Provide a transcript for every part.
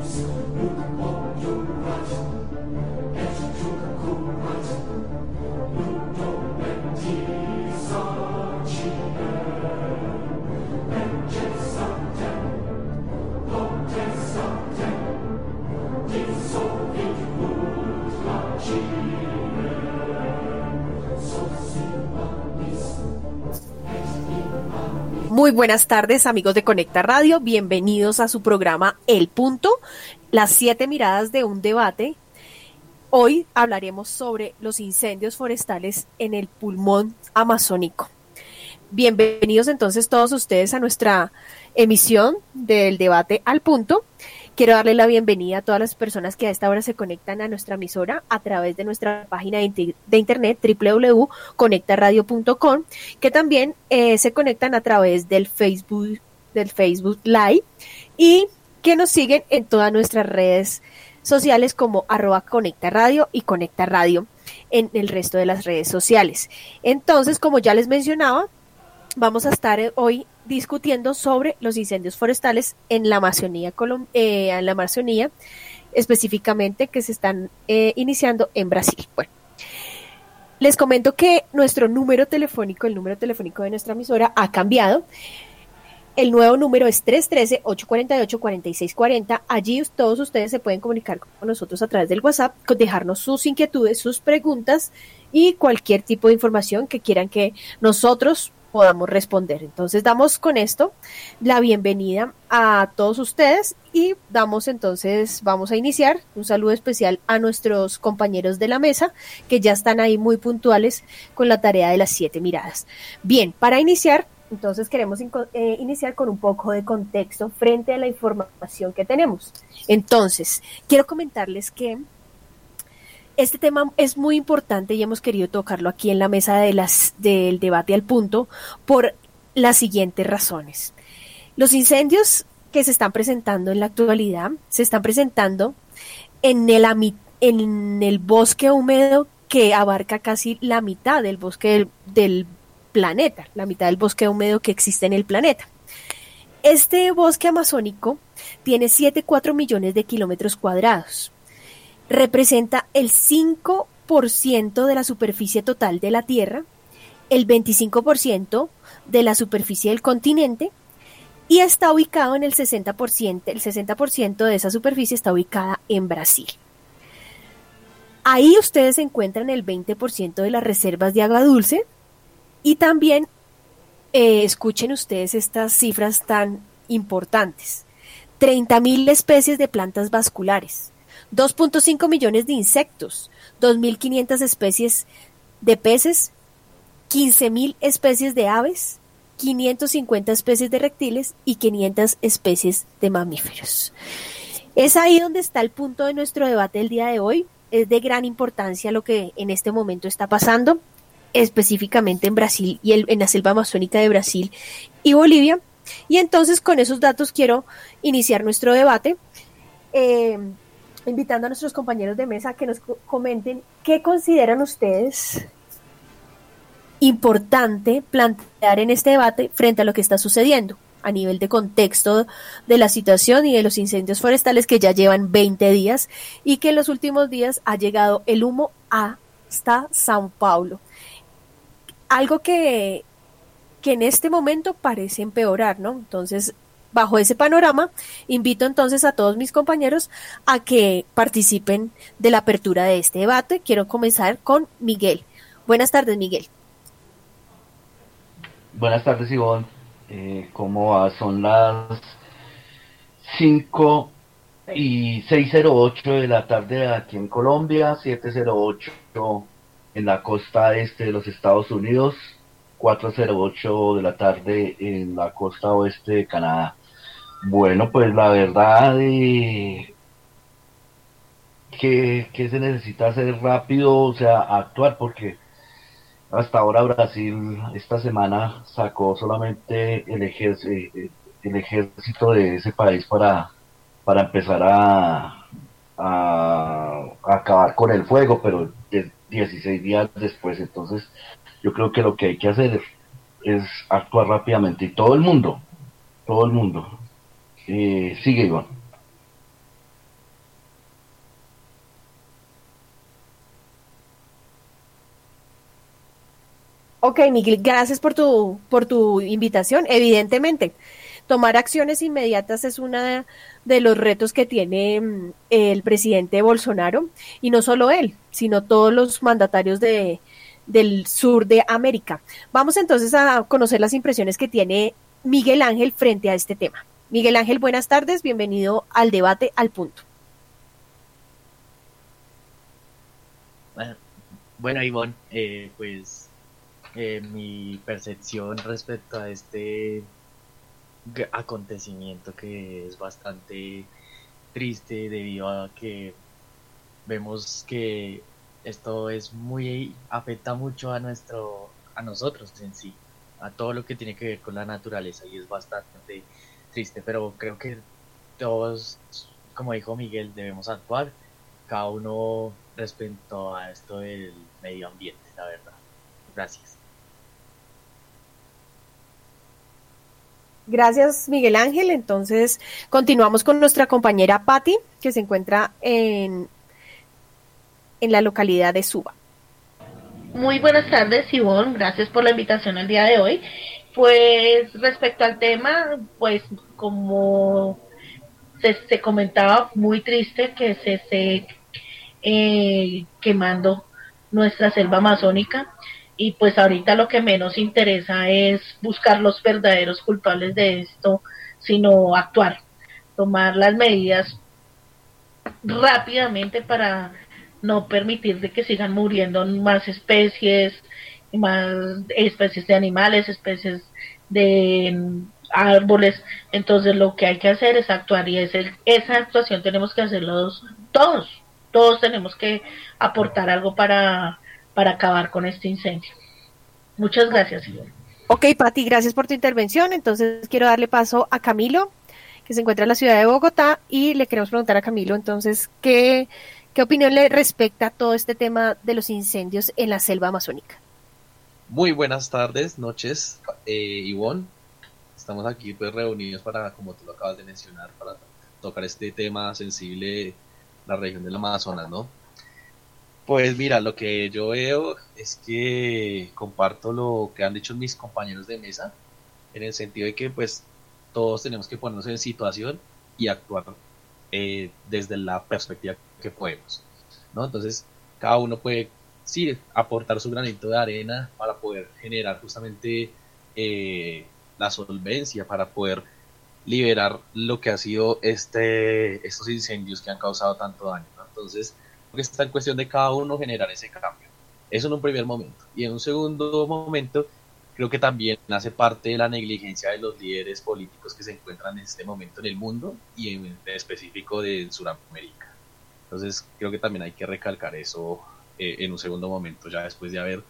who walk Muy buenas tardes amigos de Conecta Radio, bienvenidos a su programa El Punto, las siete miradas de un debate. Hoy hablaremos sobre los incendios forestales en el pulmón amazónico. Bienvenidos entonces todos ustedes a nuestra emisión del debate al punto. Quiero darle la bienvenida a todas las personas que a esta hora se conectan a nuestra emisora a través de nuestra página de, internet www.conectaradio.com, que también eh, se conectan a través del Facebook, del Facebook Live y que nos siguen en todas nuestras redes sociales como arroba Conecta Radio y Conecta Radio en el resto de las redes sociales. Entonces, como ya les mencionaba, vamos a estar eh, hoy discutiendo sobre los incendios forestales en la Amazonía, eh, en la específicamente que se están eh, iniciando en Brasil. Bueno, les comento que nuestro número telefónico, el número telefónico de nuestra emisora ha cambiado. El nuevo número es 313-848-4640. Allí todos ustedes se pueden comunicar con nosotros a través del WhatsApp, dejarnos sus inquietudes, sus preguntas y cualquier tipo de información que quieran que nosotros podamos responder. Entonces damos con esto la bienvenida a todos ustedes y damos entonces, vamos a iniciar un saludo especial a nuestros compañeros de la mesa que ya están ahí muy puntuales con la tarea de las siete miradas. Bien, para iniciar, entonces queremos eh, iniciar con un poco de contexto frente a la información que tenemos. Entonces, quiero comentarles que este tema es muy importante y hemos querido tocarlo aquí en la mesa del debate al punto por las siguientes razones. Los incendios que se están presentando en la actualidad se están presentando en el, bosque húmedo que abarca casi la mitad del bosque del, del planeta, la mitad del bosque húmedo que existe en el planeta. Este bosque amazónico tiene 7,4 millones de kilómetros cuadrados representa el 5% de la superficie total de la Tierra, el 25% de la superficie del continente y está ubicado en el 60%, el 60% de esa superficie está ubicada en Brasil. Ahí ustedes encuentran el 20% de las reservas de agua dulce y también eh, escuchen ustedes estas cifras tan importantes. 30.000 especies de plantas vasculares, 2.5 millones de insectos, 2.500 especies de peces, 15.000 especies de aves, 550 especies de reptiles y 500 especies de mamíferos. Es ahí donde está el punto de nuestro debate del día de hoy. Es de gran importancia lo que en este momento está pasando, específicamente en Brasil y en la selva amazónica de Brasil y Bolivia. Y entonces con esos datos quiero iniciar nuestro debate. Eh, invitando a nuestros compañeros de mesa que nos comenten qué consideran ustedes importante plantear en este debate frente a lo que está sucediendo a nivel de contexto de la situación y de los incendios forestales que ya llevan 20 días y que en los últimos días ha llegado el humo hasta Sao Paulo. Algo que, que en este momento parece empeorar, ¿no? Entonces, bajo ese panorama, invito entonces a todos mis compañeros a que participen de la apertura de este debate. Quiero comenzar con Miguel. Buenas tardes, Miguel. Buenas tardes, Ivonne. Eh, ¿Cómo va? Son las 5 y 608 de la tarde aquí en Colombia, 708 en la costa este de los Estados Unidos, 408 de la tarde en la costa oeste de Canadá. Bueno, pues la verdad eh, que, se necesita hacer rápido, o sea, actuar, porque hasta ahora Brasil esta semana sacó solamente el, ejército, de ese país para, para empezar a, a, acabar con el fuego, pero 16 días después, entonces yo creo que lo que hay que hacer es actuar rápidamente y todo el mundo, todo el mundo, eh, sigue Iván. Ok, Miguel, gracias por tu, por tu invitación. Evidentemente, tomar acciones inmediatas es uno de los retos que tiene mm, el presidente Bolsonaro, y no solo él, sino todos los mandatarios de, del sur de América. Vamos entonces a conocer las impresiones que tiene Miguel Ángel frente a este tema. Miguel Ángel, buenas tardes, bienvenido al debate al punto. Bueno, Ivonne, eh, pues eh, mi percepción respecto a este acontecimiento que es bastante triste debido a que vemos que esto es muy afecta mucho a nuestro a nosotros en sí a todo lo que tiene que ver con la naturaleza y es bastante triste pero creo que todos como dijo Miguel debemos actuar cada uno respecto a esto del medio ambiente la verdad gracias Gracias, Miguel Ángel. Entonces, continuamos con nuestra compañera Patti, que se encuentra en, en la localidad de Suba. Muy buenas tardes, Ivonne. Gracias por la invitación al día de hoy. Pues respecto al tema, pues como se, comentaba, muy triste que se esté eh, quemando nuestra selva amazónica. Y pues ahorita lo que menos interesa es buscar los verdaderos culpables de esto, sino actuar, tomar las medidas rápidamente para no permitir de que sigan muriendo más especies, más especies de animales, especies de árboles. Entonces lo que hay que hacer es actuar y esa actuación tenemos que hacerlo todos, todos tenemos que aportar algo para para acabar con este incendio. Muchas gracias. Ok, Pati, gracias por tu intervención. Entonces quiero darle paso a Camilo, que se encuentra en la ciudad de Bogotá, y le queremos preguntar a Camilo, entonces, ¿qué, qué opinión le respecta a todo este tema de los incendios en la selva amazónica? Muy buenas tardes, noches, eh, Ivonne. Estamos aquí pues reunidos para, como tú lo acabas de mencionar, para tocar este tema sensible, la región del Amazonas, ¿no? Pues mira, lo que yo veo es que comparto lo que han dicho mis compañeros de mesa, en el sentido de que pues todos tenemos que ponernos en situación y actuar eh, desde la perspectiva que podemos, ¿no? Entonces, cada uno puede, sí, aportar su granito de arena para poder generar justamente eh, la solvencia, para poder liberar lo que ha sido este, estos incendios que han causado tanto daño. Entonces, que está en cuestión de cada uno generar ese cambio. Eso en un primer momento. Y en un segundo momento, creo que también hace parte de la negligencia de los líderes políticos que se encuentran en este momento en el mundo y en, específico de Sudamérica. Entonces, creo que también hay que recalcar eso eh, en un segundo momento, ya después de haber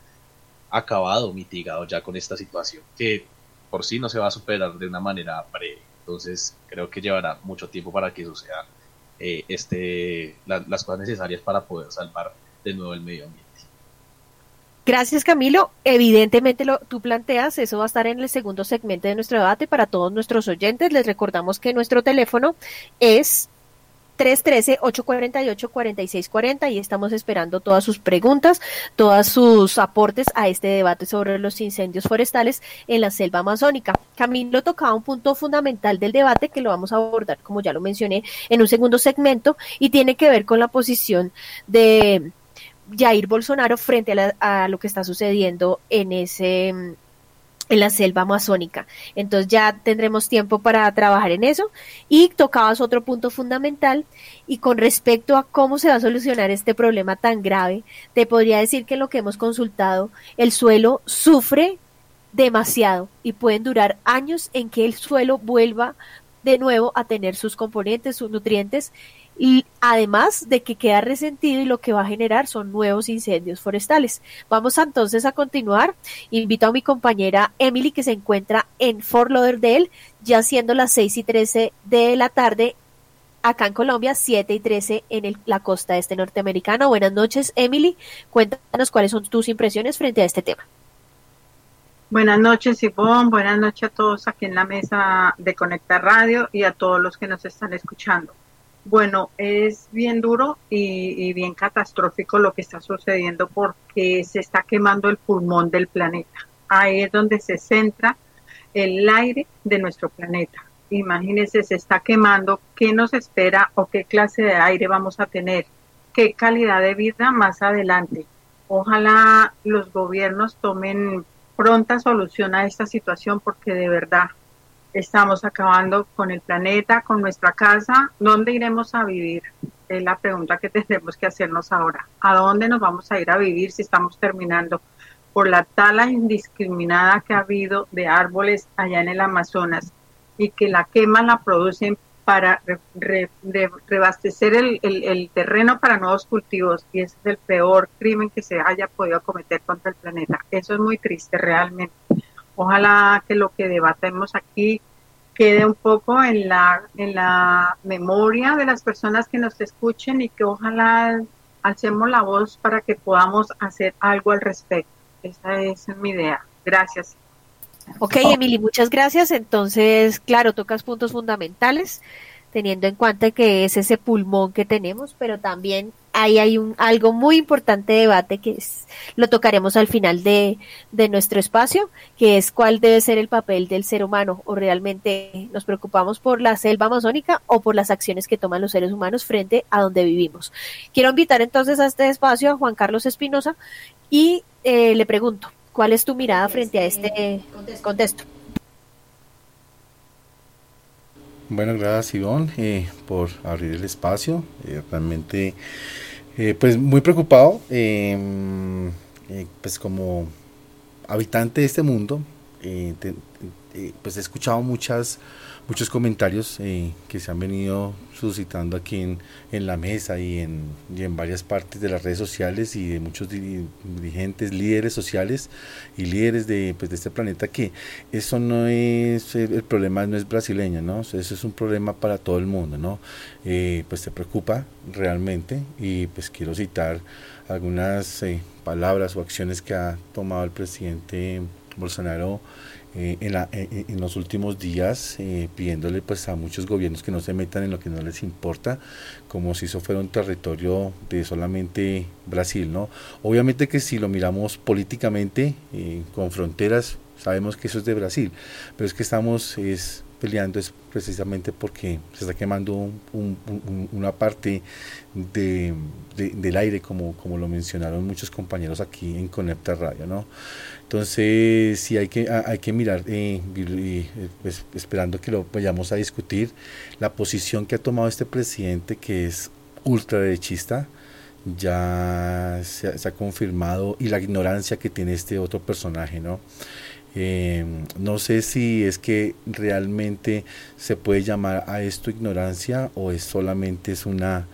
acabado, mitigado ya con esta situación, que por sí no se va a superar de una manera breve. Entonces, creo que llevará mucho tiempo para que suceda eh, este, las cosas necesarias para poder salvar de nuevo el medio ambiente. Gracias Camilo. Evidentemente lo tú planteas, eso va a estar en el segundo segmento de nuestro debate para todos nuestros oyentes. Les recordamos que nuestro teléfono es 313-848-4640 y estamos esperando todas sus preguntas, todos sus aportes a este debate sobre los incendios forestales en la selva amazónica. Camilo tocaba un punto fundamental del debate que lo vamos a abordar, como ya lo mencioné, en un segundo segmento y tiene que ver con la posición de Jair Bolsonaro frente a, a lo que está sucediendo en ese en la selva amazónica. Entonces ya tendremos tiempo para trabajar en eso. Y tocabas otro punto fundamental y con respecto a cómo se va a solucionar este problema tan grave, te podría decir que lo que hemos consultado, el suelo sufre demasiado y pueden durar años en que el suelo vuelva de nuevo a tener sus componentes, sus nutrientes y además de que queda resentido y lo que va a generar son nuevos incendios forestales. Vamos entonces a continuar. Invito a mi compañera Emily que se encuentra en Fort Lauderdale, ya siendo las 6 y 13 de la tarde acá en Colombia, 7 y 13 en la costa este norteamericana. Buenas noches, Emily. Cuéntanos cuáles son tus impresiones frente a este tema. Buenas noches, Ivonne. Buenas noches a todos aquí en la mesa de Conecta Radio y a todos los que nos están escuchando. Bueno, es bien duro y, bien catastrófico lo que está sucediendo porque se está quemando el pulmón del planeta. Ahí es donde se centra el aire de nuestro planeta. Imagínense, se está quemando, ¿qué nos espera o qué clase de aire vamos a tener? ¿Qué calidad de vida más adelante? Ojalá los gobiernos tomen pronta solución a esta situación porque de verdad estamos acabando con el planeta, con nuestra casa. ¿Dónde iremos a vivir? Es la pregunta que tenemos que hacernos ahora. ¿A dónde nos vamos a ir a vivir si estamos terminando por la tala indiscriminada que ha habido de árboles allá en el Amazonas y que la quema la producen para rebastecer el, terreno para nuevos cultivos y ese es el peor crimen que se haya podido cometer contra el planeta. Eso es muy triste realmente. Ojalá que lo que debatemos aquí quede un poco en la, en la memoria de las personas que nos escuchen y que ojalá alcemos la voz para que podamos hacer algo al respecto. Esa es mi idea. Gracias. Ok, Emily, muchas gracias. Entonces, claro, tocas puntos fundamentales teniendo en cuenta que es ese pulmón que tenemos, pero también ahí hay un algo muy importante de debate que es, lo tocaremos al final de, de nuestro espacio, que es cuál debe ser el papel del ser humano o realmente nos preocupamos por la selva amazónica o por las acciones que toman los seres humanos frente a donde vivimos. Quiero invitar entonces a este espacio a Juan Carlos Espinosa y eh, le pregunto, ¿cuál es tu mirada frente a este contexto? Bueno, gracias Ivonne eh, por abrir el espacio. Eh, realmente, eh, pues muy preocupado, em, pues como habitante de este mundo, pues he escuchado muchas muchos comentarios eh, que se han venido suscitando aquí en, en la mesa y en, y en, varias partes de las redes sociales y de muchos dirigentes, líderes sociales y líderes de, pues, de este planeta que eso no es, el problema no es brasileño, ¿no? Eso es un problema para todo el mundo, ¿no? Eh, pues te preocupa realmente y pues quiero citar algunas eh, palabras o acciones que ha tomado el presidente Bolsonaro eh, en, la, en, los últimos días eh, pidiéndole pues a muchos gobiernos que no se metan en lo que no les importa como si eso fuera un territorio de solamente Brasil no obviamente que si lo miramos políticamente eh, con fronteras sabemos que eso es de Brasil pero es que estamos es peleando es precisamente porque se está quemando una parte de, del aire, como, como lo mencionaron muchos compañeros aquí en Conecta Radio. ¿no? Entonces, sí hay que, hay que mirar, eh, pues, esperando que lo vayamos a discutir, la posición que ha tomado este presidente, que es ultraderechista, ya se, se ha confirmado, y la ignorancia que tiene este otro personaje, ¿no? Eh, no sé si es que realmente se puede llamar a esto ignorancia o es solamente es una,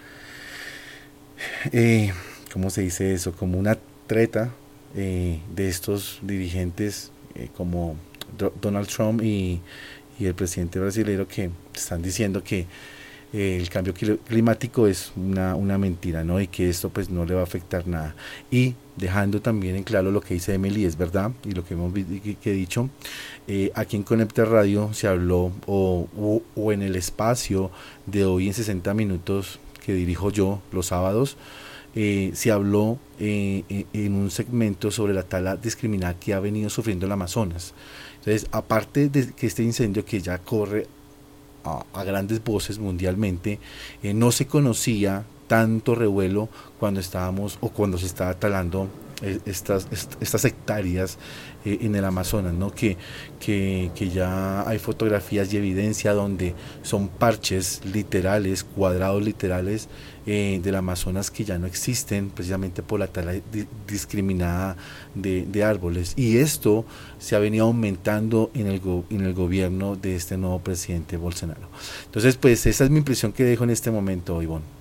eh, ¿cómo se dice eso? Como una treta eh, de estos dirigentes eh, como Donald Trump y, y el presidente brasileño que están diciendo que el cambio climático es una, una, mentira, ¿no? Y que esto pues no le va a afectar nada. Y dejando también en claro lo que dice Emily, es verdad, y lo que hemos que, dicho, eh, aquí en Conecta Radio se habló, o, o, en el espacio de hoy en 60 minutos que dirijo yo los sábados, eh, se habló eh, en un segmento sobre la tala discriminada que ha venido sufriendo el Amazonas. Entonces, aparte de que este incendio que ya corre a, grandes voces mundialmente, no se conocía tanto revuelo cuando estábamos o cuando se estaba talando eh, estas, estas hectáreas eh, en el Amazonas, ¿no? Que, que, que, ya hay fotografías y evidencia donde son parches literales, cuadrados literales eh, del Amazonas que ya no existen precisamente por la tala discriminada de, árboles. Y esto se ha venido aumentando en el, en el gobierno de este nuevo presidente Bolsonaro. Entonces, pues esa es mi impresión que dejo en este momento, Ivonne.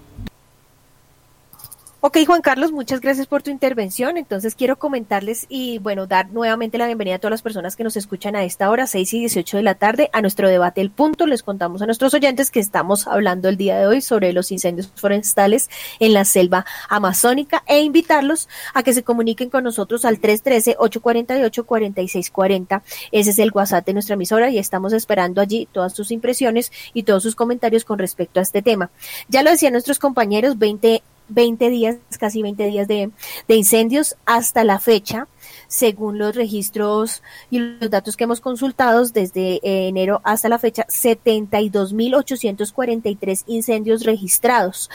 Ok, Juan Carlos, muchas gracias por tu intervención. Entonces quiero comentarles y bueno, dar nuevamente la bienvenida a todas las personas que nos escuchan a esta hora, 6 y 18 de la tarde, a nuestro debate El Punto. Les contamos a nuestros oyentes que estamos hablando el día de hoy sobre los incendios forestales en la selva amazónica e invitarlos a que se comuniquen con nosotros al 313-848-4640. Ese es el WhatsApp de nuestra emisora y estamos esperando allí todas sus impresiones y todos sus comentarios con respecto a este tema. Ya lo decían nuestros compañeros, 20 20 días, casi 20 días de, incendios hasta la fecha, según los registros y los datos que hemos consultado desde enero hasta la fecha, 72.843 incendios registrados.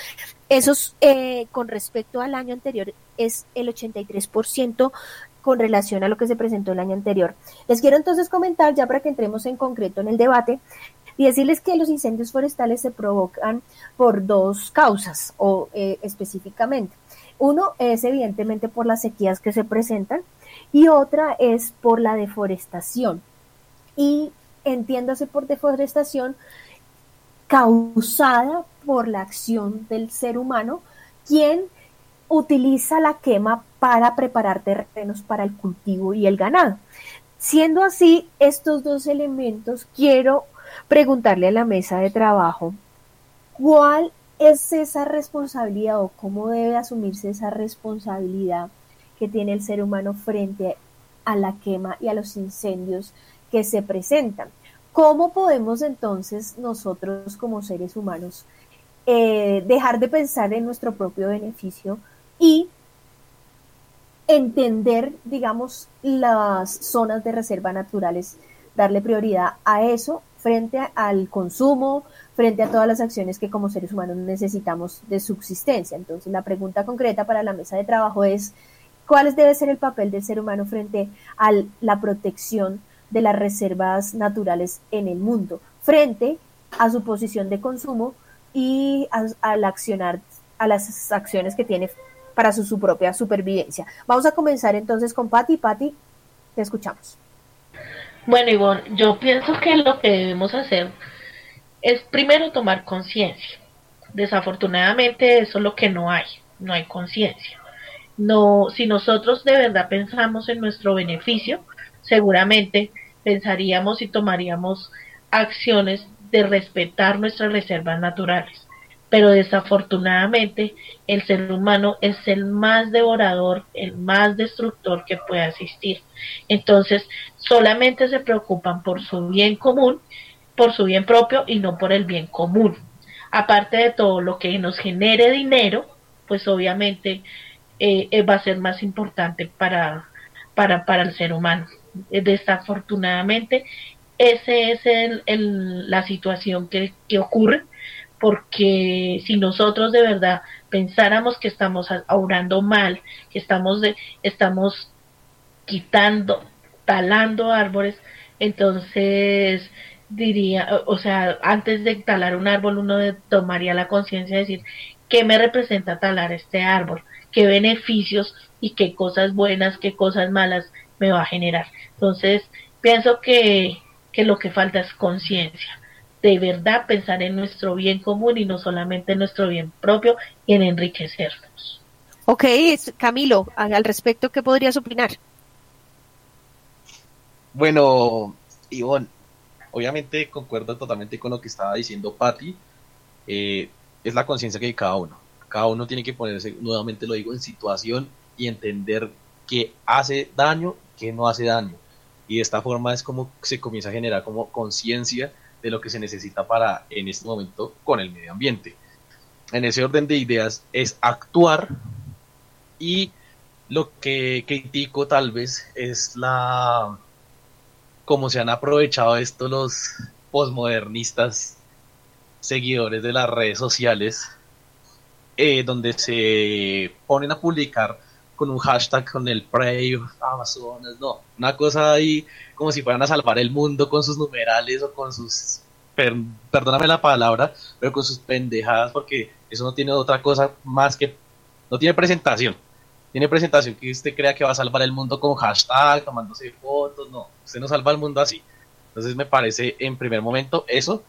Esos, eh, con respecto al año anterior, es el 83% con relación a lo que se presentó el año anterior. Les quiero entonces comentar, ya para que entremos en concreto en el debate, y decirles que los incendios forestales se provocan por dos causas o eh, específicamente. Uno es evidentemente por las sequías que se presentan y otra es por la deforestación. Y entiéndase por deforestación causada por la acción del ser humano, quien utiliza la quema para preparar terrenos para el cultivo y el ganado. Siendo así, estos dos elementos quiero preguntarle a la mesa de trabajo cuál es esa responsabilidad o cómo debe asumirse esa responsabilidad que tiene el ser humano frente a la quema y a los incendios que se presentan. ¿Cómo podemos entonces nosotros como seres humanos eh, dejar de pensar en nuestro propio beneficio y entender, digamos, las zonas de reserva naturales, darle prioridad a eso frente al consumo, frente a todas las acciones que como seres humanos necesitamos de subsistencia. Entonces, la pregunta concreta para la mesa de trabajo es, ¿cuál debe ser el papel del ser humano frente a la protección de las reservas naturales en el mundo, frente a su posición de consumo y al accionar a las acciones que tiene para su, propia supervivencia? Vamos a comenzar entonces con Patti. Patti, te escuchamos. Bueno, Ivonne, yo pienso que lo que debemos hacer es primero tomar conciencia. Desafortunadamente eso es lo que no hay, no hay conciencia. No, si nosotros de verdad pensamos en nuestro beneficio, seguramente pensaríamos y tomaríamos acciones de respetar nuestras reservas naturales pero desafortunadamente el ser humano es el más devorador, el más destructor que puede existir. Entonces, solamente se preocupan por su bien común, por su bien propio y no por el bien común. Aparte de todo lo que nos genere dinero, pues obviamente eh, eh, va a ser más importante para, para, para el ser humano. Desafortunadamente, esa es el, la situación que, que ocurre porque si nosotros de verdad pensáramos que estamos obrando mal, que estamos, de, estamos quitando, talando árboles, entonces diría, o sea, antes de talar un árbol uno tomaría la conciencia de decir, ¿qué me representa talar este árbol? ¿Qué beneficios y qué cosas buenas, qué cosas malas me va a generar? Entonces, pienso que, que lo que falta es conciencia de verdad pensar en nuestro bien común y no solamente en nuestro bien propio y en enriquecernos. Ok, Camilo, al respecto, ¿qué podrías opinar? Bueno, Ivonne, obviamente concuerdo totalmente con lo que estaba diciendo Patti. Eh, es la conciencia que hay cada uno. Cada uno tiene que ponerse, nuevamente lo digo, en situación y entender qué hace daño, qué no hace daño. Y de esta forma es como se comienza a generar como conciencia de lo que se necesita para en este momento con el medio ambiente. En ese orden de ideas es actuar y lo que critico tal vez es la cómo se han aprovechado esto los posmodernistas seguidores de las redes sociales eh, donde se ponen a publicar con un hashtag con el Prey, Amazonas, no, una cosa ahí como si fueran a salvar el mundo con sus numerales o con sus, perdóname la palabra, pero con sus pendejadas, porque eso no tiene otra cosa más que, no tiene presentación. Tiene presentación que usted crea que va a salvar el mundo con hashtag, tomándose fotos, no, usted no salva el mundo así. Entonces me parece en primer momento eso.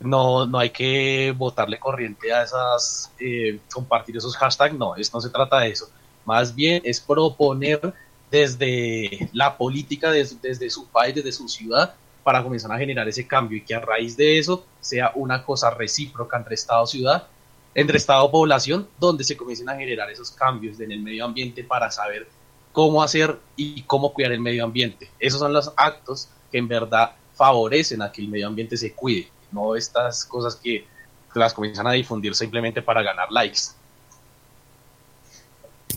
no, no hay que botarle corriente a esas, eh, compartir esos hashtags, no, esto no se trata de eso. Más bien es proponer desde la política, desde, desde su país, desde su ciudad, para comenzar a generar ese cambio y que a raíz de eso sea una cosa recíproca entre Estado y ciudad, entre Estado y población, donde se comiencen a generar esos cambios en el medio ambiente para saber cómo hacer y cómo cuidar el medio ambiente. Esos son los actos que en verdad favorecen a que el medio ambiente se cuide no estas cosas que las comienzan a difundir simplemente para ganar likes.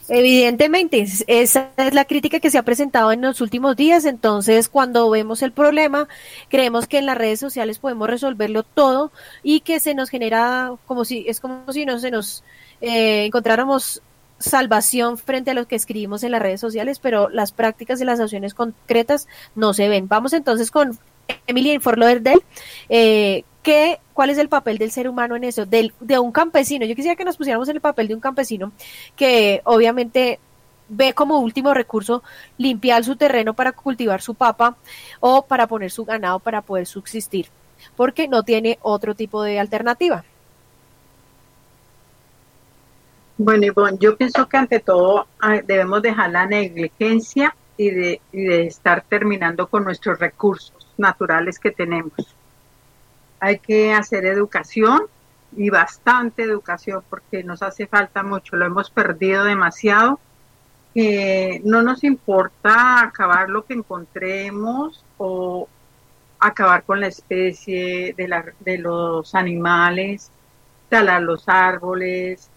Evidentemente, esa es la crítica que se ha presentado en los últimos días. Entonces, cuando vemos el problema, creemos que en las redes sociales podemos resolverlo todo y que se nos genera como si es como si no se nos eh, encontráramos salvación frente a lo que escribimos en las redes sociales, pero las prácticas y las acciones concretas no se ven. Vamos entonces con Emilia Inforloerdel, eh, ¿qué, ¿cuál es el papel del ser humano en eso? Del, de un campesino. Yo quisiera que nos pusiéramos en el papel de un campesino que obviamente ve como último recurso limpiar su terreno para cultivar su papa o para poner su ganado para poder subsistir, porque no tiene otro tipo de alternativa. Bueno, Ivonne, yo pienso que ante todo ah, debemos dejar la negligencia y de, y de estar terminando con nuestros recursos naturales que tenemos. Hay que hacer educación y bastante educación porque nos hace falta mucho, lo hemos perdido demasiado. no nos importa acabar lo que encontremos o acabar con la especie de, la, de los animales, talar los árboles.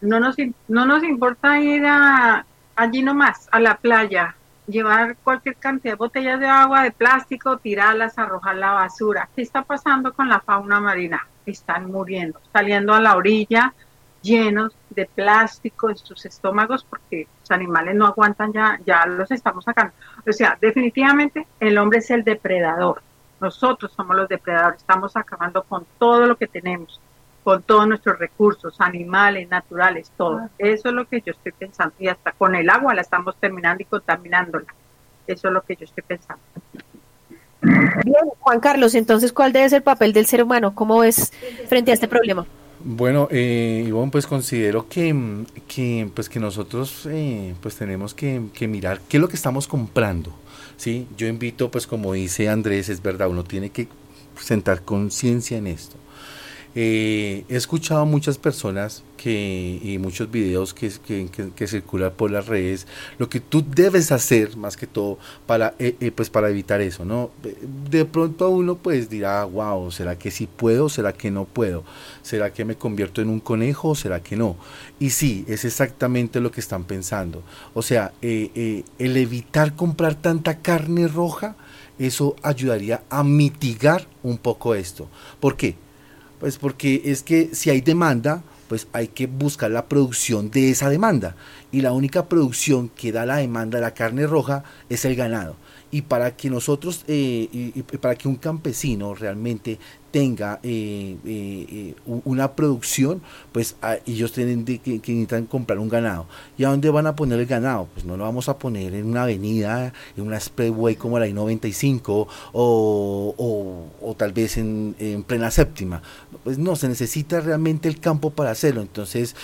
No nos, no nos importa ir a, allí nomás, a la playa, llevar cualquier cantidad de botellas de agua, de plástico, tirarlas, arrojar la basura. ¿Qué está pasando con la fauna marina? Están muriendo, saliendo a la orilla llenos de plástico en sus estómagos porque los animales no aguantan ya, ya los estamos sacando. O sea, definitivamente el hombre es el depredador. Nosotros somos los depredadores, estamos acabando con todo lo que tenemos con todos nuestros recursos, animales, naturales, todo. Eso es lo que yo estoy pensando. Y hasta con el agua la estamos terminando y contaminándola. Eso es lo que yo estoy pensando. Bien, Juan Carlos, entonces, ¿cuál debe ser el papel del ser humano? ¿Cómo ves frente a este problema? Bueno, eh, Ivonne, pues considero que, que, pues que nosotros eh, pues tenemos que, que, mirar qué es lo que estamos comprando. ¿sí? Yo invito, pues como dice Andrés, es verdad, uno tiene que sentar conciencia en esto. Eh, he escuchado muchas personas que, y muchos videos que, que, circulan por las redes, lo que tú debes hacer más que todo para, eh, eh, pues para evitar eso, ¿no? De pronto uno pues dirá, wow, ¿será que sí puedo? ¿Será que no puedo? ¿Será que me convierto en un conejo o será que no? Y sí, es exactamente lo que están pensando. O sea, el evitar comprar tanta carne roja, eso ayudaría a mitigar un poco esto. ¿Por qué? Pues porque es que si hay demanda, pues hay que buscar la producción de esa demanda. Y la única producción que da la demanda de la carne roja es el ganado. Y para que nosotros, eh, y para que un campesino realmente tenga eh, eh, eh una producción, pues ellos tienen que, que, necesitan comprar un ganado. ¿Y a dónde van a poner el ganado? Pues no lo vamos a poner en una avenida, en una expressway como la I-95 o, o, tal vez en, en, plena séptima. Pues no, se necesita realmente el campo para hacerlo. Entonces,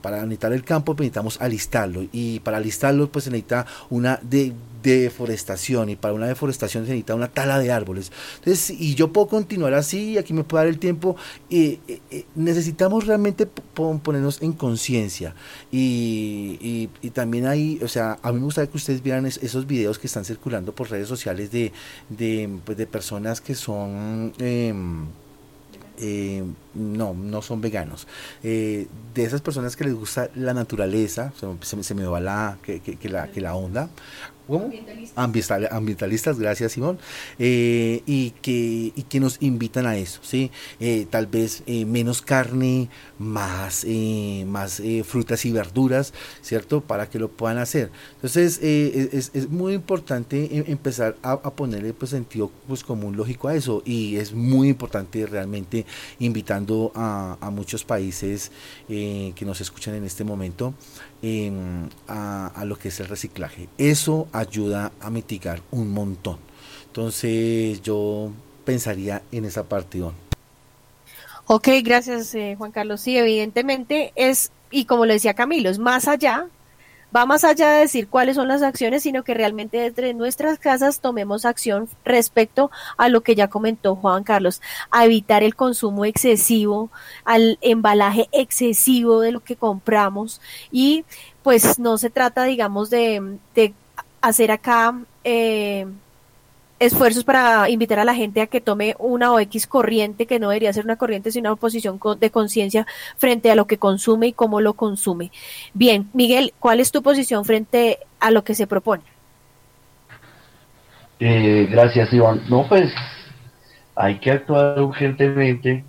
para necesitar el campo pues necesitamos alistarlo y para alistarlo pues se necesita una de deforestación y para una deforestación se necesita una tala de árboles. Entonces, y yo puedo continuar así, aquí me puede dar el tiempo, eh, eh, necesitamos realmente ponernos en conciencia y, y, también hay, o sea, a mí me gustaría que ustedes vieran esos videos que están circulando por redes sociales de, de, pues, de personas que son... Em, eh, no, no son veganos. de esas personas que les gusta la naturaleza, se, me va la, que, la, que la onda, Ambientalistas. Ambientalistas, gracias Simón. Eh, y, que, y que nos invitan a eso, ¿sí? Eh, tal vez eh, menos carne, más, más frutas y verduras, ¿cierto? Para que lo puedan hacer. Entonces, es, es, muy importante em, empezar a, ponerle pues, sentido pues, común lógico a eso. Y es muy importante realmente invitando a, a muchos países que nos escuchan en este momento a, lo que es el reciclaje. Eso ayuda a mitigar un montón. Entonces yo pensaría en esa parte. Ok, gracias eh, Juan Carlos. Sí, evidentemente es, y como le decía Camilo, es más allá, va más allá de decir cuáles son las acciones, sino que realmente desde nuestras casas tomemos acción respecto a lo que ya comentó Juan Carlos, a evitar el consumo excesivo, al embalaje excesivo de lo que compramos. Y pues no se trata, digamos, de, de hacer acá... Eh, esfuerzos para invitar a la gente a que tome una o X corriente, que no debería ser una corriente, sino una posición de conciencia frente a lo que consume y cómo lo consume. Bien, Miguel, ¿cuál es tu posición frente a lo que se propone? Eh, gracias, Iván. No, pues hay que actuar urgentemente,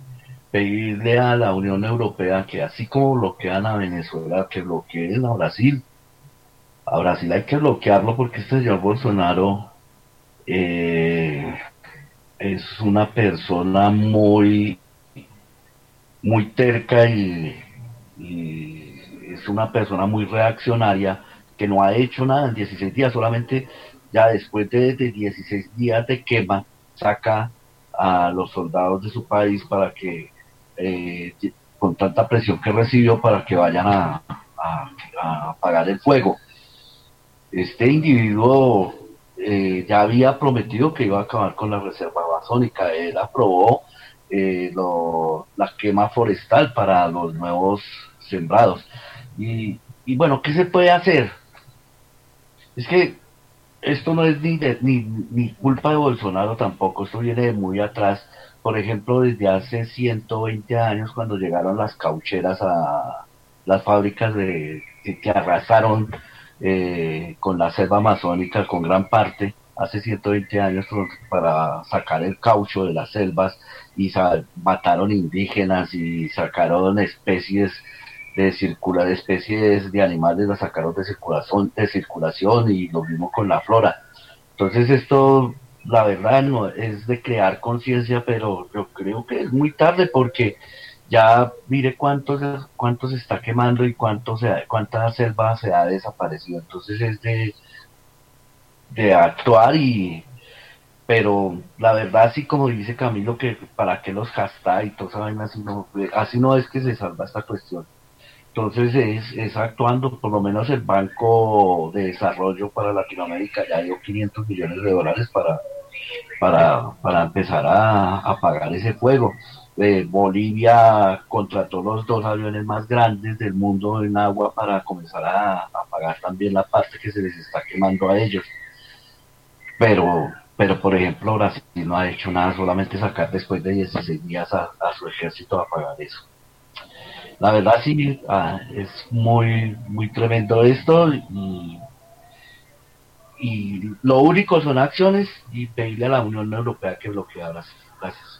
pedirle a la Unión Europea que así como bloquean a Venezuela, que bloqueen a Brasil. A Brasil hay que bloquearlo porque este señor Bolsonaro eh, es una persona muy, muy terca y, es una persona muy reaccionaria que no ha hecho nada en 16 días, solamente ya después de, 16 días de quema saca a los soldados de su país para que, eh, con tanta presión que recibió, para que vayan a, a apagar el fuego. Este individuo eh, ya había prometido que iba a acabar con la reserva amazónica. Él aprobó eh, la quema forestal para los nuevos sembrados. Y, bueno, ¿qué se puede hacer? Es que esto no es ni, ni, ni culpa de Bolsonaro tampoco, esto viene de muy atrás. Por ejemplo, desde hace 120 años, cuando llegaron las caucheras a las fábricas de, que arrasaron eh, con la selva amazónica, con gran parte, hace 120 años para sacar el caucho de las selvas y mataron indígenas y sacaron especies de circular especies de animales las sacaron de circulación de circulación y lo mismo con la flora. Entonces esto la verdad no es de crear conciencia pero yo creo que es muy tarde porque ya mire cuánto, cuánto se está quemando y cuánto se, cuánta selva se ha desaparecido. Entonces es de, de actuar y pero la verdad sí como dice Camilo que para qué los gasta y toda esa vaina así no, así no es que se salva esta cuestión. Entonces es, es actuando, por lo menos el Banco de Desarrollo para Latinoamérica ya dio 500 millones de dólares para, para, para empezar a, a pagar ese fuego. Bolivia contrató los dos aviones más grandes del mundo en agua para comenzar a, pagar también la parte que se les está quemando a ellos. Pero, pero por ejemplo, Brasil no ha hecho nada, solamente sacar después de 16 días a, su ejército a pagar eso. La verdad sí, ah, es muy, muy tremendo esto y, y lo único son acciones y pedirle a la Unión Europea que bloquee a Brasil. Gracias.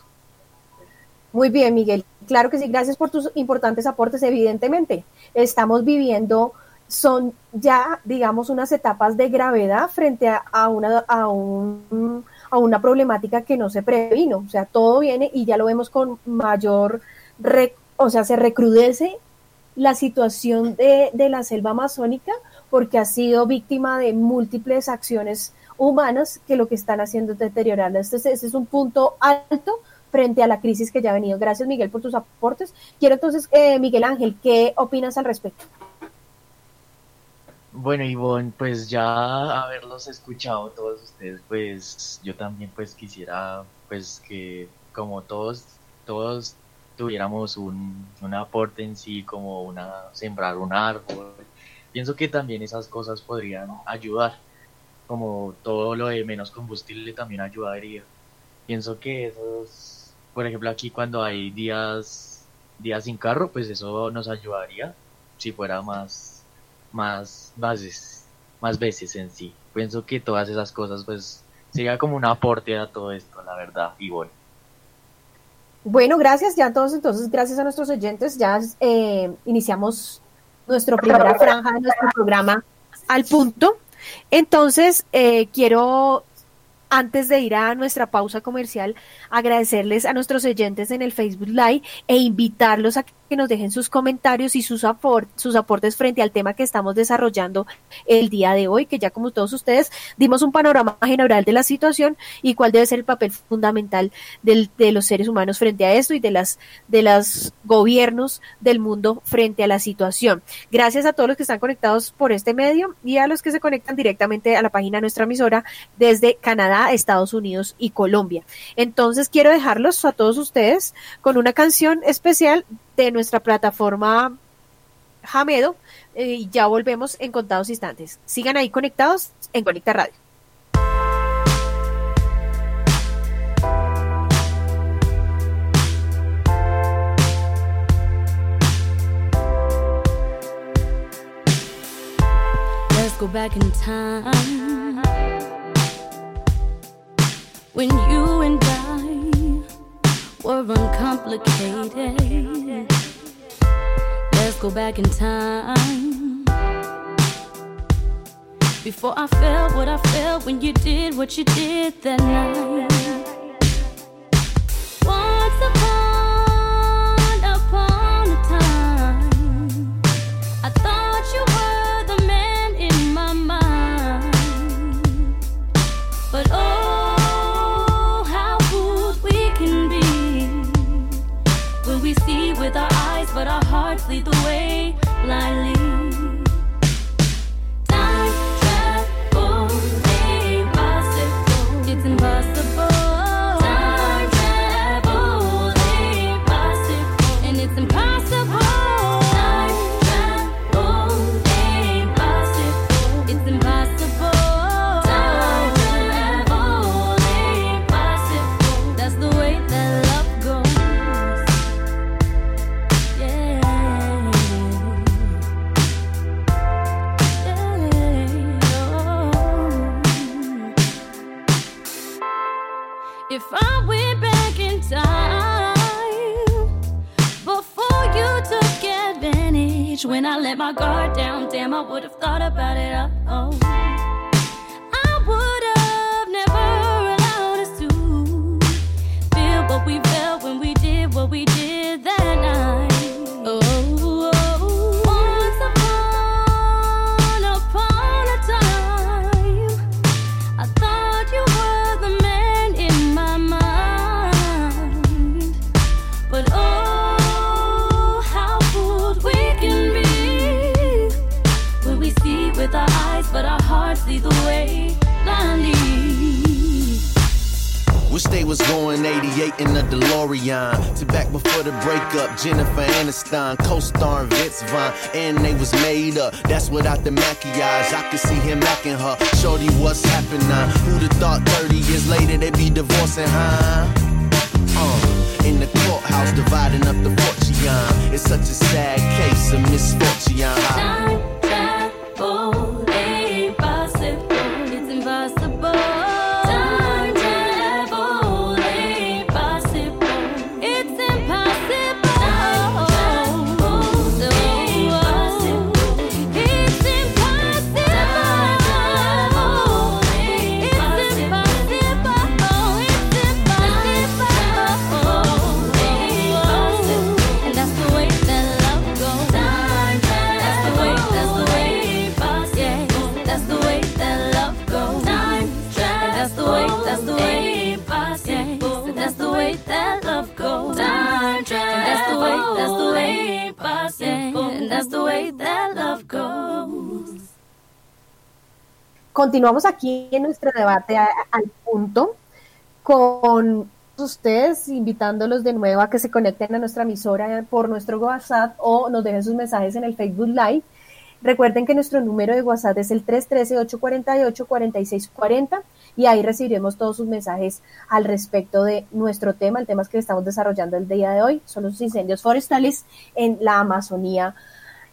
Muy bien, Miguel. Claro que sí, gracias por tus importantes aportes. Evidentemente, estamos viviendo, son ya, digamos, unas etapas de gravedad frente a, una, a, un, a una problemática que no se previno. O sea, todo viene y ya lo vemos con mayor, o sea, se recrudece la situación de, de la selva amazónica porque ha sido víctima de múltiples acciones humanas que lo que están haciendo es deteriorarla. Este, este es un punto alto frente a la crisis que ya ha venido. Gracias, Miguel, por tus aportes. Quiero entonces, eh, Miguel Ángel, ¿qué opinas al respecto? Bueno, Ivonne, pues ya haberlos escuchado todos ustedes, pues yo también pues quisiera pues que como todos, todos tuviéramos un, un aporte en sí, como una sembrar un árbol. Pienso que también esas cosas podrían ayudar, como todo lo de menos combustible también ayudaría. Pienso que esos por ejemplo, aquí cuando hay días, días sin carro, pues eso nos ayudaría si fuera más, más bases, más veces en sí. Pienso que todas esas cosas, pues, sería como un aporte a todo esto, la verdad, y bueno. Bueno, gracias ya todos, entonces, gracias a nuestros oyentes, ya eh, iniciamos nuestra primera franja de nuestro programa al punto. Entonces, eh, quiero antes de ir a nuestra pausa comercial, agradecerles a nuestros oyentes en el Facebook Live e invitarlos a que que nos dejen sus comentarios y sus, sus aportes frente al tema que estamos desarrollando el día de hoy, que ya como todos ustedes dimos un panorama general de la situación y cuál debe ser el papel fundamental del, de los seres humanos frente a esto y de las de los gobiernos del mundo frente a la situación. Gracias a todos los que están conectados por este medio y a los que se conectan directamente a la página de nuestra emisora desde Canadá, Estados Unidos y Colombia. Entonces quiero dejarlos a todos ustedes con una canción especial de nuestra plataforma Jamedo eh, y ya volvemos en contados instantes. Sigan ahí conectados en Conecta Radio. Were uncomplicated. Let's go back in time. Before I felt what I felt when you did what you did that night. Once upon, If I went back in time before you took advantage, when I let my guard down, damn, I would have thought about it. Oh, was going 88 in a DeLorean. To back before the breakup, Jennifer Aniston, co-starring Vince Vaughn, and they was made up. That's without the maquillage. I could see him macking her. Shorty, what's happening? Who'd have thought 30 years later they'd be divorcing, huh? Uh, in the courthouse, dividing up the fortune. It's such a sad case of misfortune. Continuamos aquí en nuestro debate al punto con ustedes, invitándolos de nuevo a que se conecten a nuestra emisora por nuestro WhatsApp o nos dejen sus mensajes en el Facebook Live. Recuerden que nuestro número de WhatsApp es el 313-848-4640 y ahí recibiremos todos sus mensajes al respecto de nuestro tema, el tema que estamos desarrollando el día de hoy, son los incendios forestales en la Amazonía,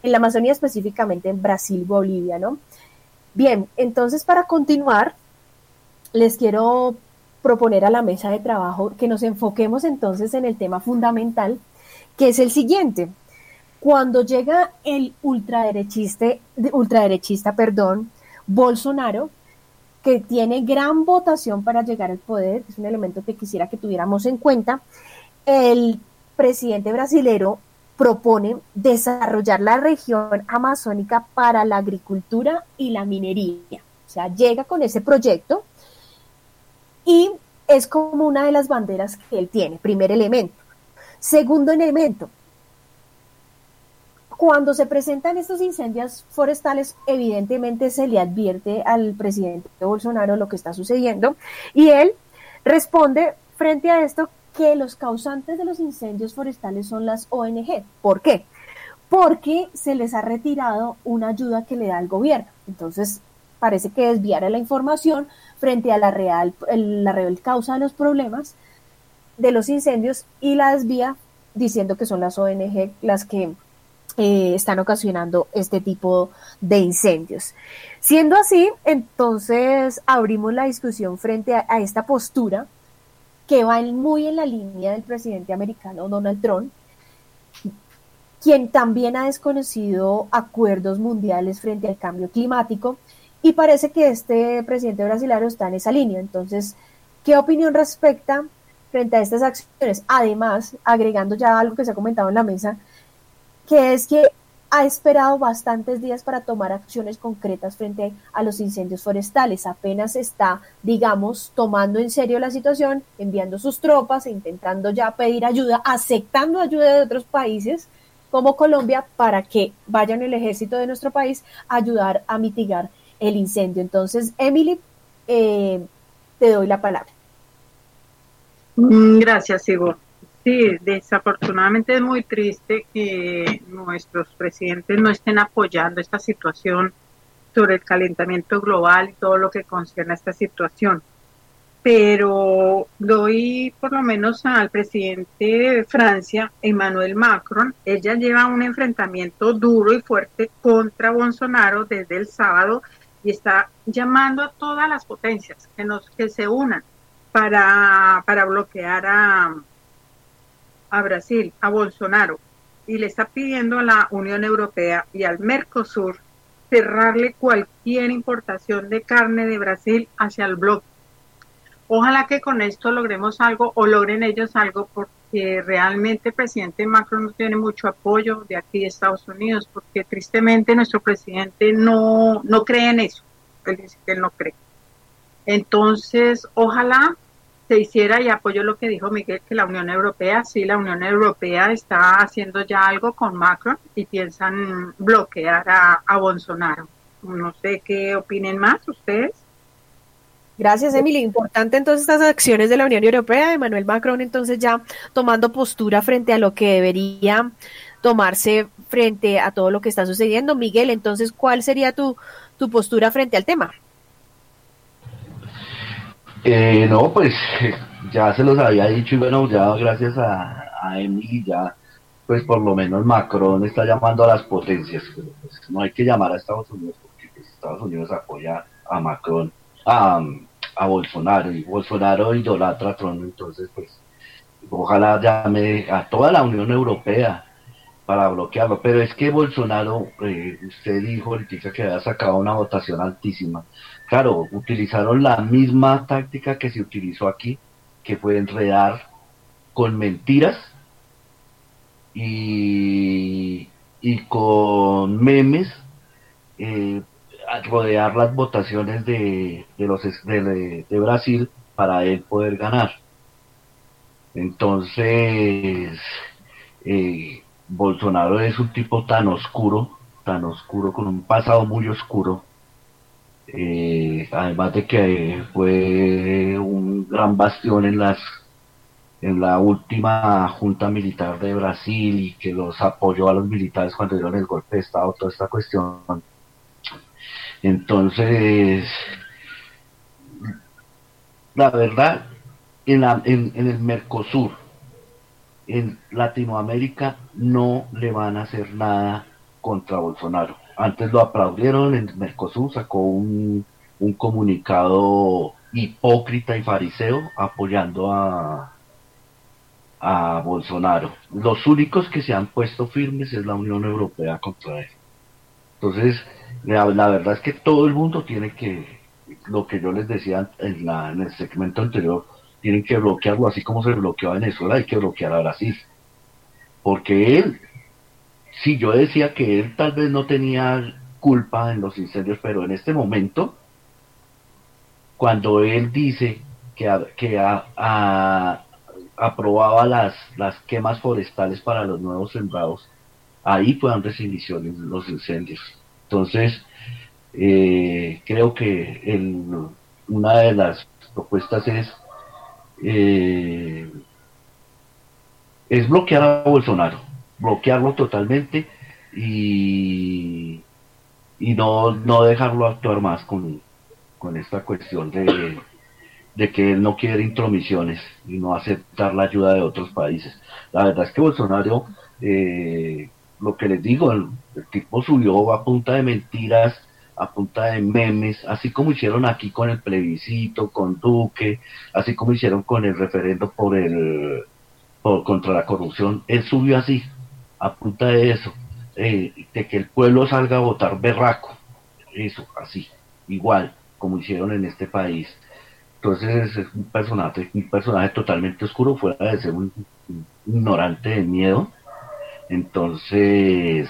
en la Amazonía específicamente en Brasil, Bolivia, ¿no? Bien, entonces para continuar, les quiero proponer a la mesa de trabajo que nos enfoquemos entonces en el tema fundamental, que es el siguiente. Cuando llega el ultraderechista, de- ultraderechista, perdón, Bolsonaro, que tiene gran votación para llegar al poder, es un elemento que quisiera que tuviéramos en cuenta, el presidente brasilero propone desarrollar la región amazónica para la agricultura y la minería. O sea, llega con ese proyecto y es como una de las banderas que él tiene, primer elemento. Segundo elemento, cuando se presentan estos incendios forestales, evidentemente se le advierte al presidente Bolsonaro lo que está sucediendo y él responde frente a esto que los causantes de los incendios forestales son las ONG. ¿Por qué? Porque se les ha retirado una ayuda que le da el gobierno. Entonces, parece que desviara la información frente a la real, la real causa de los problemas de los incendios y la desvía diciendo que son las ONG las que eh, están ocasionando este tipo de incendios. Siendo así, entonces abrimos la discusión frente a, a esta postura que va muy en la línea del presidente americano Donald Trump, quien también ha desconocido acuerdos mundiales frente al cambio climático y parece que este presidente brasileño está en esa línea. Entonces, ¿qué opinión respecta frente a estas acciones? Además, agregando ya algo que se ha comentado en la mesa, que es que ha esperado bastantes días para tomar acciones concretas frente a los incendios forestales. Apenas está, digamos, tomando en serio la situación, enviando sus tropas e intentando ya pedir ayuda, aceptando ayuda de otros países como Colombia para que vayan el ejército de nuestro país a ayudar a mitigar el incendio. Entonces, Emily, eh, te doy la palabra. Mm, gracias, Igor. Sí, desafortunadamente es muy triste que nuestros presidentes no estén apoyando esta situación sobre el calentamiento global y todo lo que concierne a esta situación. Pero doy por lo menos al presidente de Francia, Emmanuel Macron, ella lleva un enfrentamiento duro y fuerte contra Bolsonaro desde el sábado y está llamando a todas las potencias que, nos, que se unan para, para bloquear a, a Brasil, a Bolsonaro, y le está pidiendo a la Unión Europea y al Mercosur cerrarle cualquier importación de carne de Brasil hacia el bloque. Ojalá que con esto logremos algo o logren ellos algo porque realmente el presidente Macron no tiene mucho apoyo de aquí de Estados Unidos porque tristemente nuestro presidente no, no cree en eso. Él dice que él no cree. Entonces, ojalá se hiciera y apoyo lo que dijo Miguel, que la Unión Europea, sí, la Unión Europea está haciendo ya algo con Macron y piensan bloquear a, Bolsonaro. No sé qué opinen más ustedes. Gracias, Emily. Importante entonces estas acciones de la Unión Europea, Emmanuel Macron entonces ya tomando postura frente a lo que debería tomarse frente a todo lo que está sucediendo. Miguel, entonces, ¿cuál sería tu, tu postura frente al tema? Eh, no, pues ya se los había dicho y bueno, ya gracias a, a Emily ya, pues por lo menos Macron está llamando a las potencias, pero pues no hay que llamar a Estados Unidos porque pues, Estados Unidos apoya a Macron, a, a Bolsonaro y Bolsonaro idolatra a Trump, entonces pues ojalá llame a toda la Unión Europea para bloquearlo, pero es que Bolsonaro, eh, usted dijo ahorita que había sacado una votación altísima, claro, utilizaron la misma táctica que se utilizó aquí, que fue enredar con mentiras y, y con memes, eh, rodear las votaciones de, de los de, Brasil para él poder ganar. Entonces, eh, Bolsonaro es un tipo tan oscuro, tan oscuro, con un pasado muy oscuro, eh, además de que fue un gran bastión en las en la última junta militar de Brasil y que los apoyó a los militares cuando dieron el golpe de estado, toda esta cuestión. Entonces, la verdad, en, la, en, en el Mercosur, en Latinoamérica, no le van a hacer nada contra Bolsonaro antes lo aplaudieron, en Mercosur sacó un, un comunicado hipócrita y fariseo apoyando a, a Bolsonaro. Los únicos que se han puesto firmes es la Unión Europea contra él. Entonces, la, la, verdad es que todo el mundo tiene que, lo que yo les decía en, la, en el segmento anterior, tienen que bloquearlo, así como se bloqueó a Venezuela, hay que bloquear a Brasil. Porque él sí, yo decía que él tal vez no tenía culpa en los incendios, pero en este momento, cuando él dice que, que aprobaba las, las quemas forestales para los nuevos sembrados, ahí fue donde los incendios. Entonces, eh, creo que una de las propuestas es eh, es bloquear a Bolsonaro, bloquearlo totalmente y, y no, no dejarlo actuar más con, con esta cuestión de, de que él no quiere intromisiones y no aceptar la ayuda de otros países. La verdad es que Bolsonaro, eh, lo que les digo, el, el tipo subió a punta de mentiras, a punta de memes, así como hicieron aquí con el plebiscito, con Duque, así como hicieron con el referendo por el por, contra la corrupción, él subió así, a punta de eso, eh, de que el pueblo salga a votar berraco, eso, así, igual, como hicieron en este país. Entonces es un personaje, un personaje totalmente oscuro, fuera de ser un, ignorante de miedo. Entonces,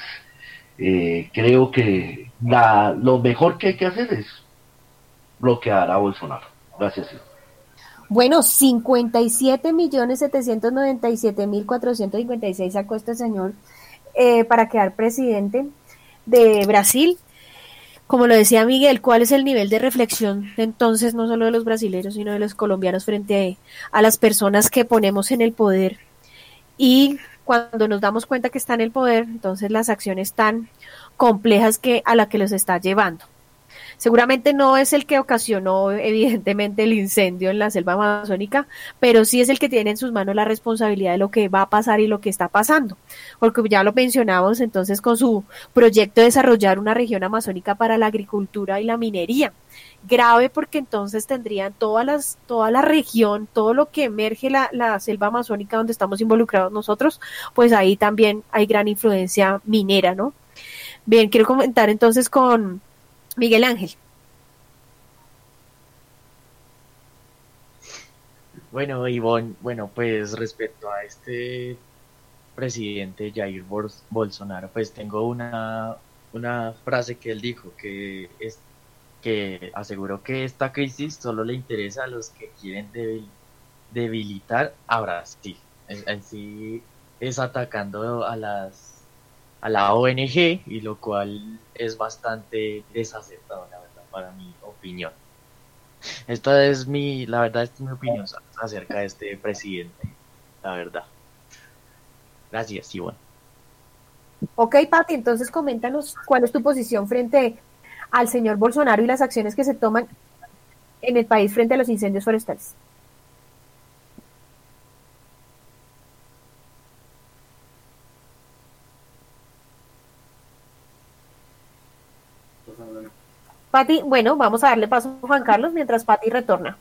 eh, creo que la, lo mejor que hay que hacer es bloquear a Bolsonaro. Gracias. Bueno, 57 millones 797 mil 456 sacó este señor eh, para quedar presidente de Brasil. Como lo decía Miguel, ¿cuál es el nivel de reflexión entonces no solo de los brasileños, sino de los colombianos frente a las personas que ponemos en el poder? Y cuando nos damos cuenta que está en el poder, entonces las acciones tan complejas que a la que los está llevando. Seguramente no es el que ocasionó evidentemente el incendio en la selva amazónica, pero sí es el que tiene en sus manos la responsabilidad de lo que va a pasar y lo que está pasando. Porque ya lo mencionamos entonces con su proyecto de desarrollar una región amazónica para la agricultura y la minería. Grave porque entonces tendrían todas las, toda la región, todo lo que emerge la, la selva amazónica donde estamos involucrados nosotros, pues ahí también hay gran influencia minera, ¿no? Bien, quiero comentar entonces con Miguel Ángel. Bueno, Ivonne, bueno, pues respecto a este presidente Jair Bol- Bolsonaro, pues tengo una, una frase que él dijo, que es que aseguró que esta crisis solo le interesa a los que quieren debil- debilitar a Brasil. En, en sí es atacando a las a la ONG y lo cual es bastante desacertado, la verdad, para mi opinión. Esta es mi, la verdad, esta es mi opinión acerca de este presidente, la verdad. Gracias, Ivonne. Ok, Pati, entonces coméntanos cuál es tu posición frente al señor Bolsonaro y las acciones que se toman en el país frente a los incendios forestales. Pati, bueno, vamos a darle paso a Juan Carlos mientras Pati retorna.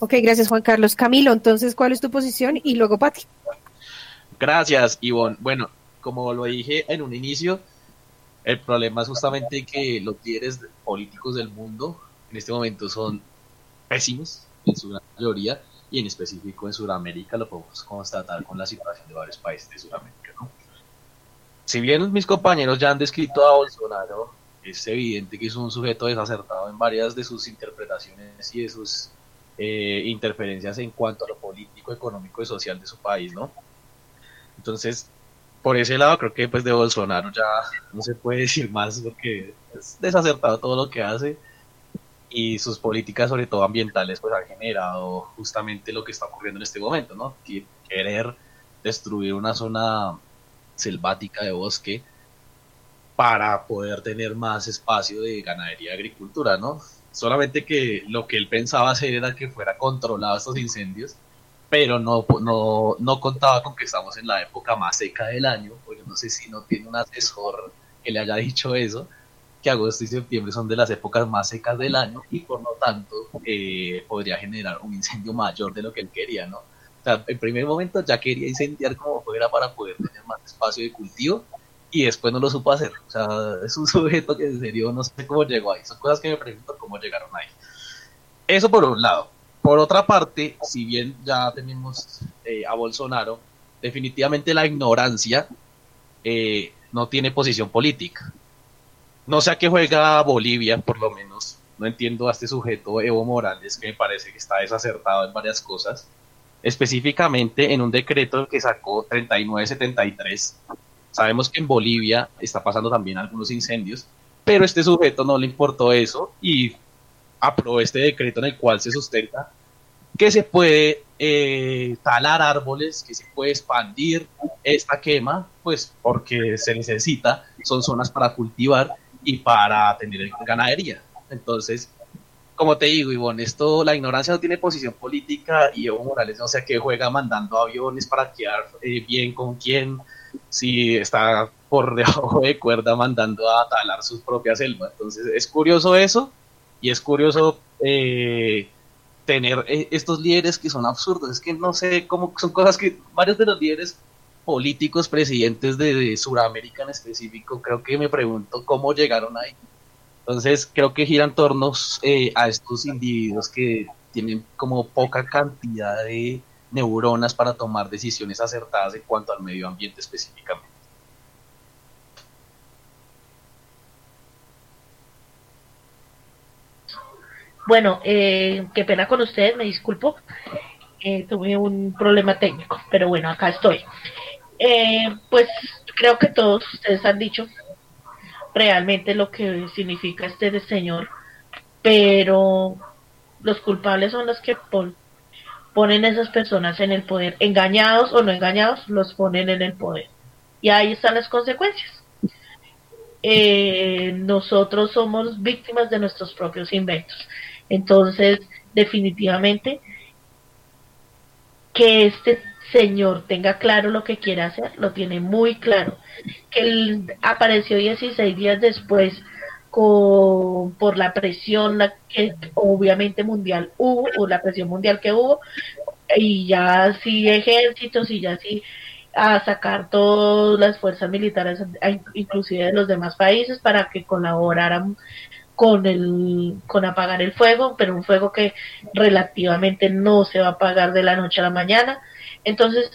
Ok, gracias Juan Carlos. Camilo, entonces, ¿cuál es tu posición? Y luego Pati. Gracias, Ivonne. Bueno, como lo dije en un inicio, el problema es justamente que los líderes políticos del mundo en este momento son pésimos en su gran mayoría y en específico en Sudamérica lo podemos constatar con la situación de varios países de Sudamérica. ¿no? Si bien mis compañeros ya han descrito a Bolsonaro, es evidente que es un sujeto desacertado en varias de sus interpretaciones y de sus eh, interferencias en cuanto a lo político, económico y social de su país, ¿no? Entonces, por ese lado creo que pues de Bolsonaro ya no se puede decir más porque es desacertado todo lo que hace y sus políticas sobre todo ambientales pues han generado justamente lo que está ocurriendo en este momento, ¿no? Querer destruir una zona selvática de bosque para poder tener más espacio de ganadería y agricultura, ¿no? Solamente que lo que él pensaba hacer era que fuera controlado estos incendios pero no, no, no contaba con que estamos en la época más seca del año, porque no sé si no tiene un asesor que le haya dicho eso, que agosto y septiembre son de las épocas más secas del año y por lo tanto eh, podría generar un incendio mayor de lo que él quería, ¿no? O sea, en primer momento ya quería incendiar como fuera para poder tener más espacio de cultivo y después no lo supo hacer. O sea, es un sujeto que en serio no sé cómo llegó ahí. Son cosas que me pregunto cómo llegaron ahí. Eso por un lado. Por otra parte, si bien ya tenemos eh, a Bolsonaro, definitivamente la ignorancia eh, no tiene posición política. No sé a qué juega Bolivia, por lo menos. No entiendo a este sujeto, Evo Morales, que me parece que está desacertado en varias cosas. Específicamente en un decreto que sacó 3973. Sabemos que en Bolivia está pasando también algunos incendios, pero este sujeto no le importó eso y aprobó este decreto en el cual se sustenta que se puede eh, talar árboles, que se puede expandir esta quema, pues porque se necesita, son zonas para cultivar y para tener ganadería. Entonces, como te digo, Ivonne, esto, la ignorancia no tiene posición política y Evo Morales no sé qué juega mandando aviones para quedar eh, bien con quién, si está por debajo de cuerda mandando a talar sus propias selvas. Entonces, es curioso eso y es curioso eh, tener eh, estos líderes que son absurdos. Es que no sé cómo son cosas que varios de los líderes políticos, presidentes de, Sudamérica en específico, creo que me pregunto cómo llegaron ahí. Entonces creo que giran tornos eh, a estos individuos que tienen como poca cantidad de neuronas para tomar decisiones acertadas en cuanto al medio ambiente específicamente. Bueno, eh, qué pena con ustedes, me disculpo. Eh, tuve un problema técnico, pero bueno, acá estoy. Eh, pues creo que todos ustedes han dicho realmente lo que significa este señor, pero los culpables son los que ponen esas personas en el poder, engañados o no engañados, los ponen en el poder. Y ahí están las consecuencias. nosotros somos víctimas de nuestros propios inventos. Entonces, definitivamente, que este señor tenga claro lo que quiere hacer, lo tiene muy claro. Que él apareció 16 días después con, por la presión que obviamente mundial hubo, o la presión mundial que hubo, y ya sí ejércitos y ya sí a sacar todas las fuerzas militares, inclusive de los demás países, para que colaboraran con el con apagar el fuego, pero un fuego que relativamente no se va a apagar de la noche a la mañana. Entonces,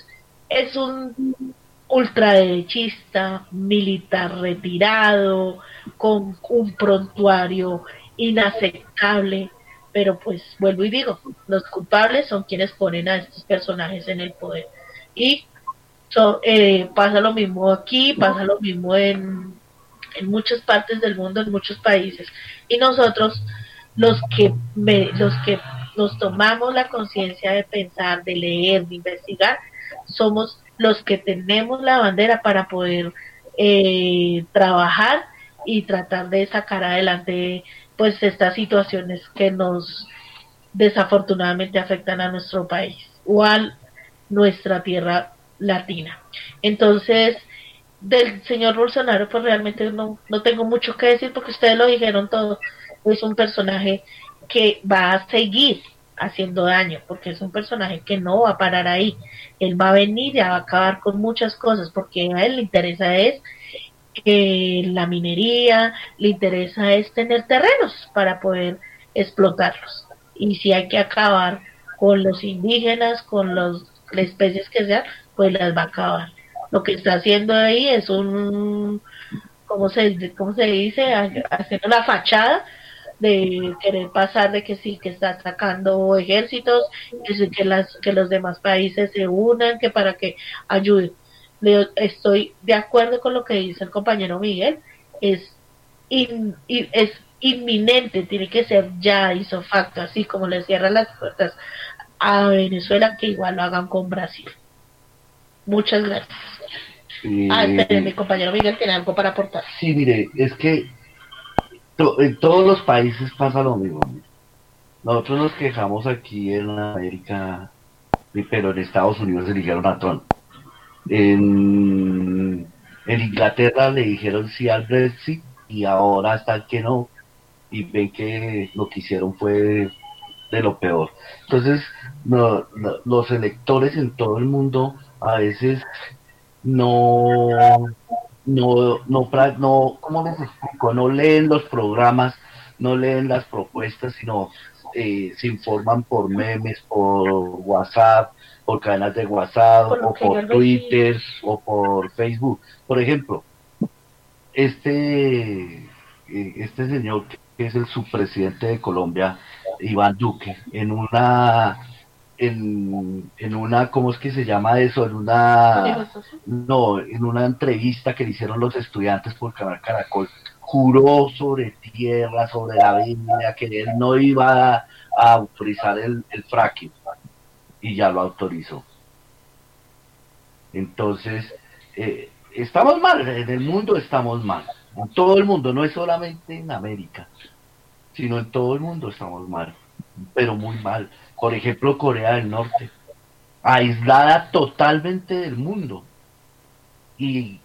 es un ultraderechista, militar retirado, con un prontuario inaceptable, pero pues vuelvo y digo, los culpables son quienes ponen a estos personajes en el poder. Y eh, pasa lo mismo aquí, pasa lo mismo en, en muchas partes del mundo, en muchos países. Y nosotros, los que, los que nos tomamos la conciencia de pensar, de leer, de investigar, somos los que tenemos la bandera para poder eh, trabajar y tratar de sacar adelante pues estas situaciones que nos desafortunadamente afectan a nuestro país o a nuestra tierra latina. Entonces, del señor Bolsonaro, pues realmente no, no tengo mucho que decir porque ustedes lo dijeron todo. Es un personaje que va a seguir haciendo daño, porque es un personaje que no va a parar ahí. Él va a venir y va a acabar con muchas cosas, porque a él le interesa es que la minería, le interesa es tener terrenos para poder explotarlos. Y si hay que acabar con los indígenas, con los, las especies que sean, pues las va a acabar. Lo que está haciendo ahí es un, ¿cómo se, cómo se dice? Haciendo la fachada de querer pasar de que sí, que está sacando ejércitos, que, que, las, que los demás países se unan, que para que ayuden. Estoy de acuerdo con lo que dice el compañero Miguel, es, es inminente, tiene que ser ya hizo facto, así como le cierran las puertas a Venezuela, que igual lo hagan con Brasil. Muchas gracias. Ah, mi compañero Miguel tiene algo para aportar. Sí, mire, es que en todos los países pasa lo mismo. Nosotros nos quejamos aquí en América, pero en Estados Unidos eligieron a Trump. En, Inglaterra le dijeron sí al Brexit y ahora están que no. Y ven que lo que hicieron fue de lo peor. Entonces, los electores en todo el mundo a veces no no, no, no, ¿cómo les explico? No leen los programas, no leen las propuestas, sino eh, se informan por memes, por WhatsApp, por cadenas de WhatsApp, o por Twitter, o por Facebook. Por ejemplo, este, eh, este señor que es el subpresidente de Colombia, Iván Duque, en una en, en una, ¿cómo es que se llama eso? En una, no, en una entrevista que le hicieron los estudiantes por Canal Caracol, juró sobre tierra, sobre la Biblia, que él no iba a, autorizar el, el fracking y ya lo autorizó. Entonces, eh, estamos mal, en el mundo estamos mal, en todo el mundo, no es solamente en América, sino en todo el mundo estamos mal, pero muy mal. Por ejemplo, Corea del Norte, aislada totalmente del mundo. Y,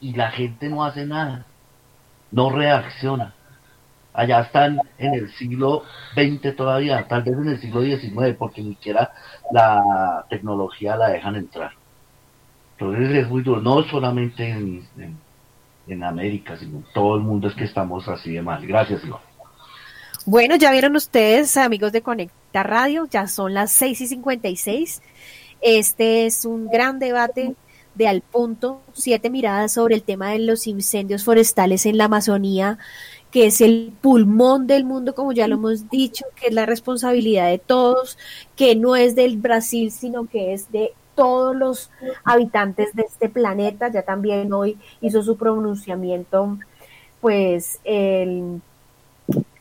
la gente no hace nada, no reacciona. Allá están en el siglo XX todavía, tal vez en el siglo XIX, porque ni siquiera la tecnología la dejan entrar. Entonces es muy duro, no solamente en, en, América, sino en todo el mundo es que estamos así de mal. Gracias, Iván. Bueno, ya vieron ustedes, amigos de Conecta Radio, ya son las 6 y 56. Este es un gran debate de Al Punto, siete miradas sobre el tema de los incendios forestales en la Amazonía, que es el pulmón del mundo, como ya lo hemos dicho, que es la responsabilidad de todos, que no es del Brasil, sino que es de todos los habitantes de este planeta. Ya también hoy hizo su pronunciamiento, pues, el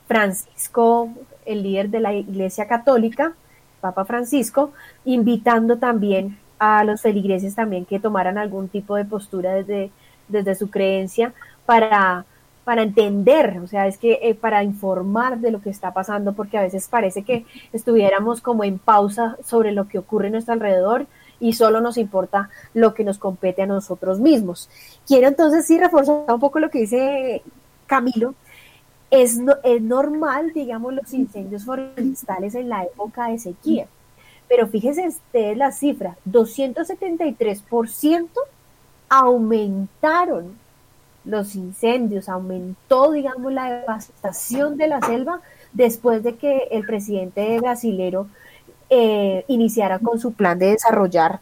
Francisco, el líder de la Iglesia Católica, Papa Francisco, invitando también a los feligreses también que tomaran algún tipo de postura desde, desde su creencia para, para entender, o sea, es que eh, para informar de lo que está pasando, porque a veces parece que estuviéramos como en pausa sobre lo que ocurre a nuestro alrededor y solo nos importa lo que nos compete a nosotros mismos. Quiero entonces sí reforzar un poco lo que dice Camilo, es, es normal, digamos, los incendios forestales en la época de sequía. Pero fíjense ustedes la cifra, 273% aumentaron los incendios, aumentó, digamos, la devastación de la selva después de que el presidente brasilero eh, iniciara con su plan de desarrollar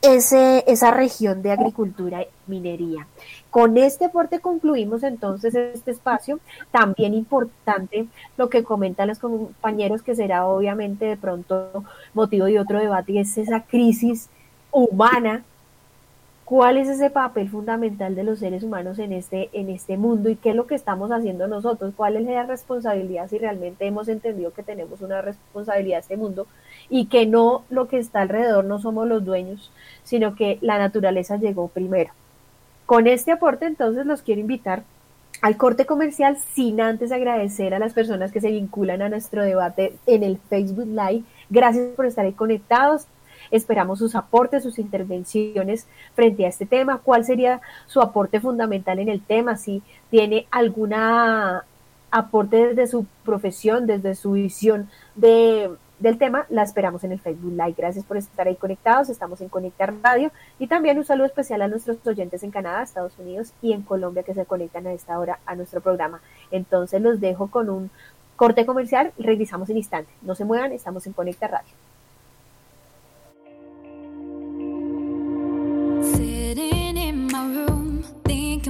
ese, esa región de agricultura y minería. Con este aporte concluimos entonces este espacio. También importante lo que comentan los compañeros, que será obviamente de pronto motivo de otro debate, y es esa crisis humana. ¿Cuál es ese papel fundamental de los seres humanos en este, en este mundo y qué es lo que estamos haciendo nosotros? ¿Cuál es la responsabilidad si realmente hemos entendido que tenemos una responsabilidad en este mundo y que no lo que está alrededor no somos los dueños, sino que la naturaleza llegó primero? Con este aporte entonces los quiero invitar al corte comercial sin antes agradecer a las personas que se vinculan a nuestro debate en el Facebook Live. Gracias por estar conectados. Esperamos sus aportes, sus intervenciones frente a este tema. ¿Cuál sería su aporte fundamental en el tema? Si tiene alguna aporte desde su profesión, desde su visión de, del tema, la esperamos en el Facebook Live. Gracias por estar ahí conectados. Estamos en Conectar Radio y también un saludo especial a nuestros oyentes en Canadá, Estados Unidos y en Colombia que se conectan a esta hora a nuestro programa. Entonces los dejo con un corte comercial regresamos en instante. No se muevan, estamos en Conectar Radio.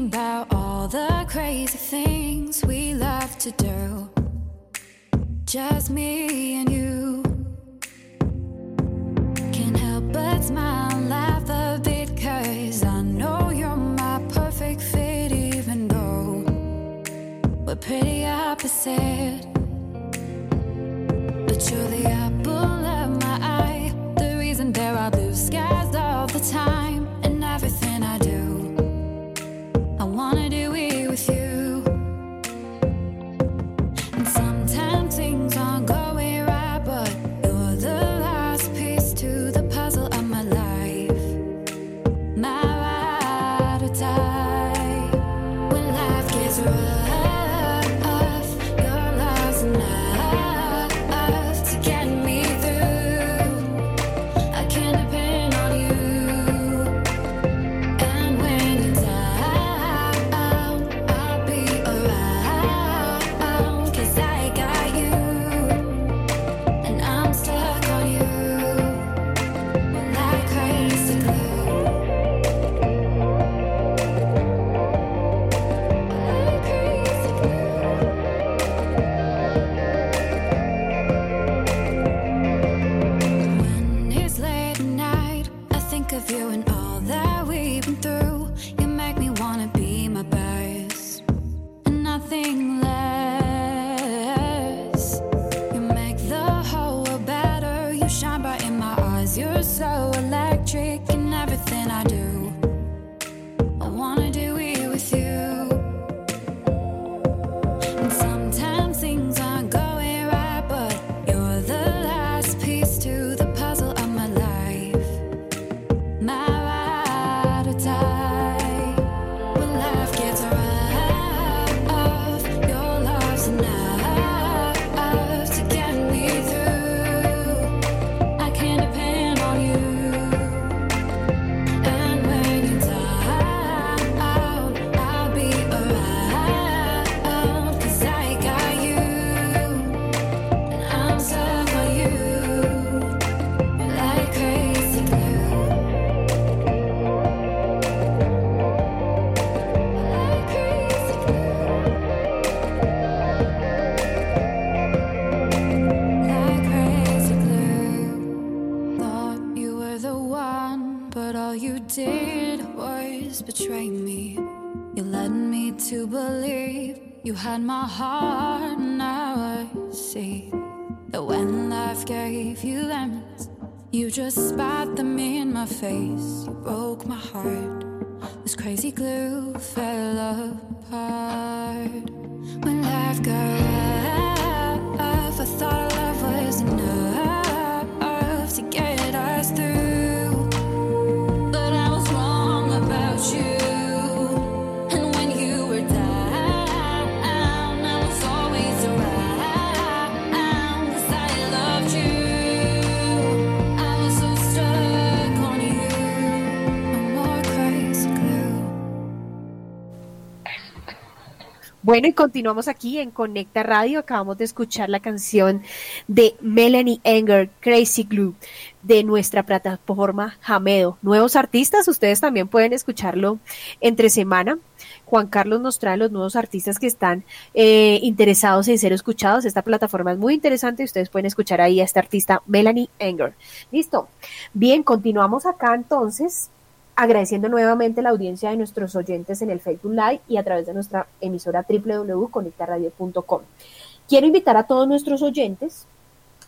About all the crazy things we love to do. Just me and you. Can't help but smile and laugh a bit, cause I know you're my perfect fit, even though we're pretty opposite. But you're the apple of my eye, the reason there are blue skies all the time, and everything wanna do it with you. Bueno, y continuamos aquí en Conecta Radio. Acabamos de escuchar la canción de Melanie Enger, Crazy Glue, de nuestra plataforma Jamedo. Nuevos artistas, ustedes también pueden escucharlo entre semana. Juan Carlos nos trae los nuevos artistas que están eh, interesados en ser escuchados. Esta plataforma es muy interesante y ustedes pueden escuchar ahí a esta artista Melanie Enger. Listo. Bien, continuamos acá entonces agradeciendo nuevamente la audiencia de nuestros oyentes en el Facebook Live y a través de nuestra emisora www.conectaradio.com. Quiero invitar a todos nuestros oyentes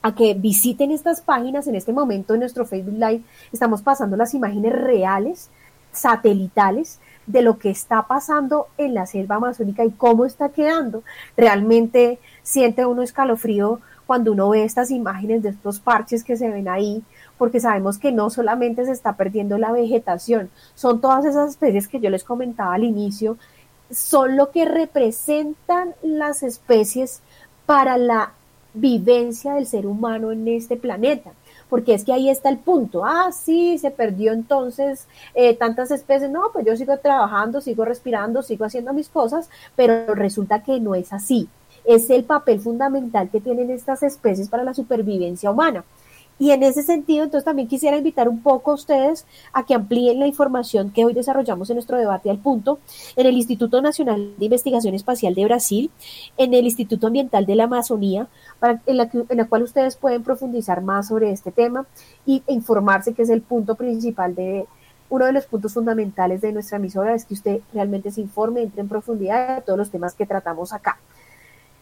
a que visiten estas páginas. En este momento en nuestro Facebook Live estamos pasando las imágenes reales, satelitales, de lo que está pasando en la selva amazónica y cómo está quedando. Realmente siente uno escalofrío cuando uno ve estas imágenes de estos parches que se ven ahí, porque sabemos que no solamente se está perdiendo la vegetación, son todas esas especies que yo les comentaba al inicio son lo que representan las especies para la vivencia del ser humano en este planeta. Porque es que ahí está el punto. Ah, sí, se perdió entonces eh, tantas especies. No, pues yo sigo trabajando, sigo respirando, sigo haciendo mis cosas, pero resulta que no es así. Es el papel fundamental que tienen estas especies para la supervivencia humana. Y en ese sentido, entonces también quisiera invitar un poco a ustedes a que amplíen la información que hoy desarrollamos en nuestro debate al punto en el Instituto Nacional de Investigación Espacial de Brasil, en el Instituto Ambiental de la Amazonía, para, en, la, en la cual ustedes pueden profundizar más sobre este tema y informarse que es el punto principal de, uno de los puntos fundamentales de nuestra emisora es que usted realmente se informe, entre en profundidad de todos los temas que tratamos acá.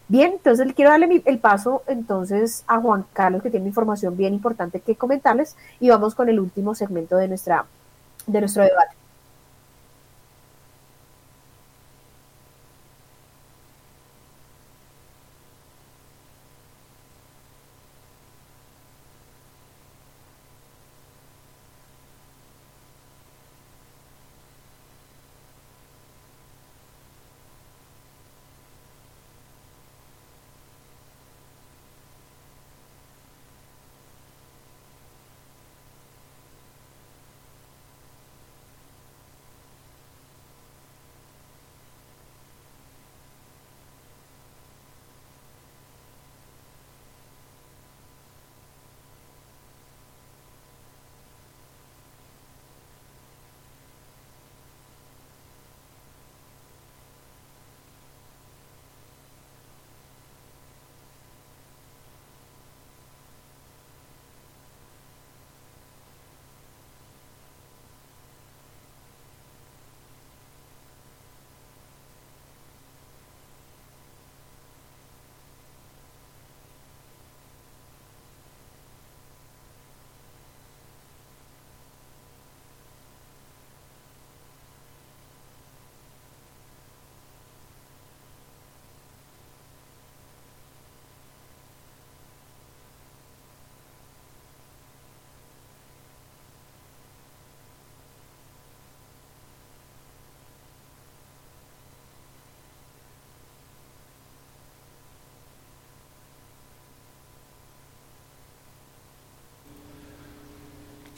Bien, entonces quiero darle el paso entonces a Juan Carlos, que tiene información bien importante que comentarles, y vamos con el último segmento de, nuestra, de nuestro debate.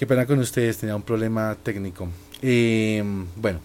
Qué pena con ustedes, tenía un problema técnico. Eh, bueno,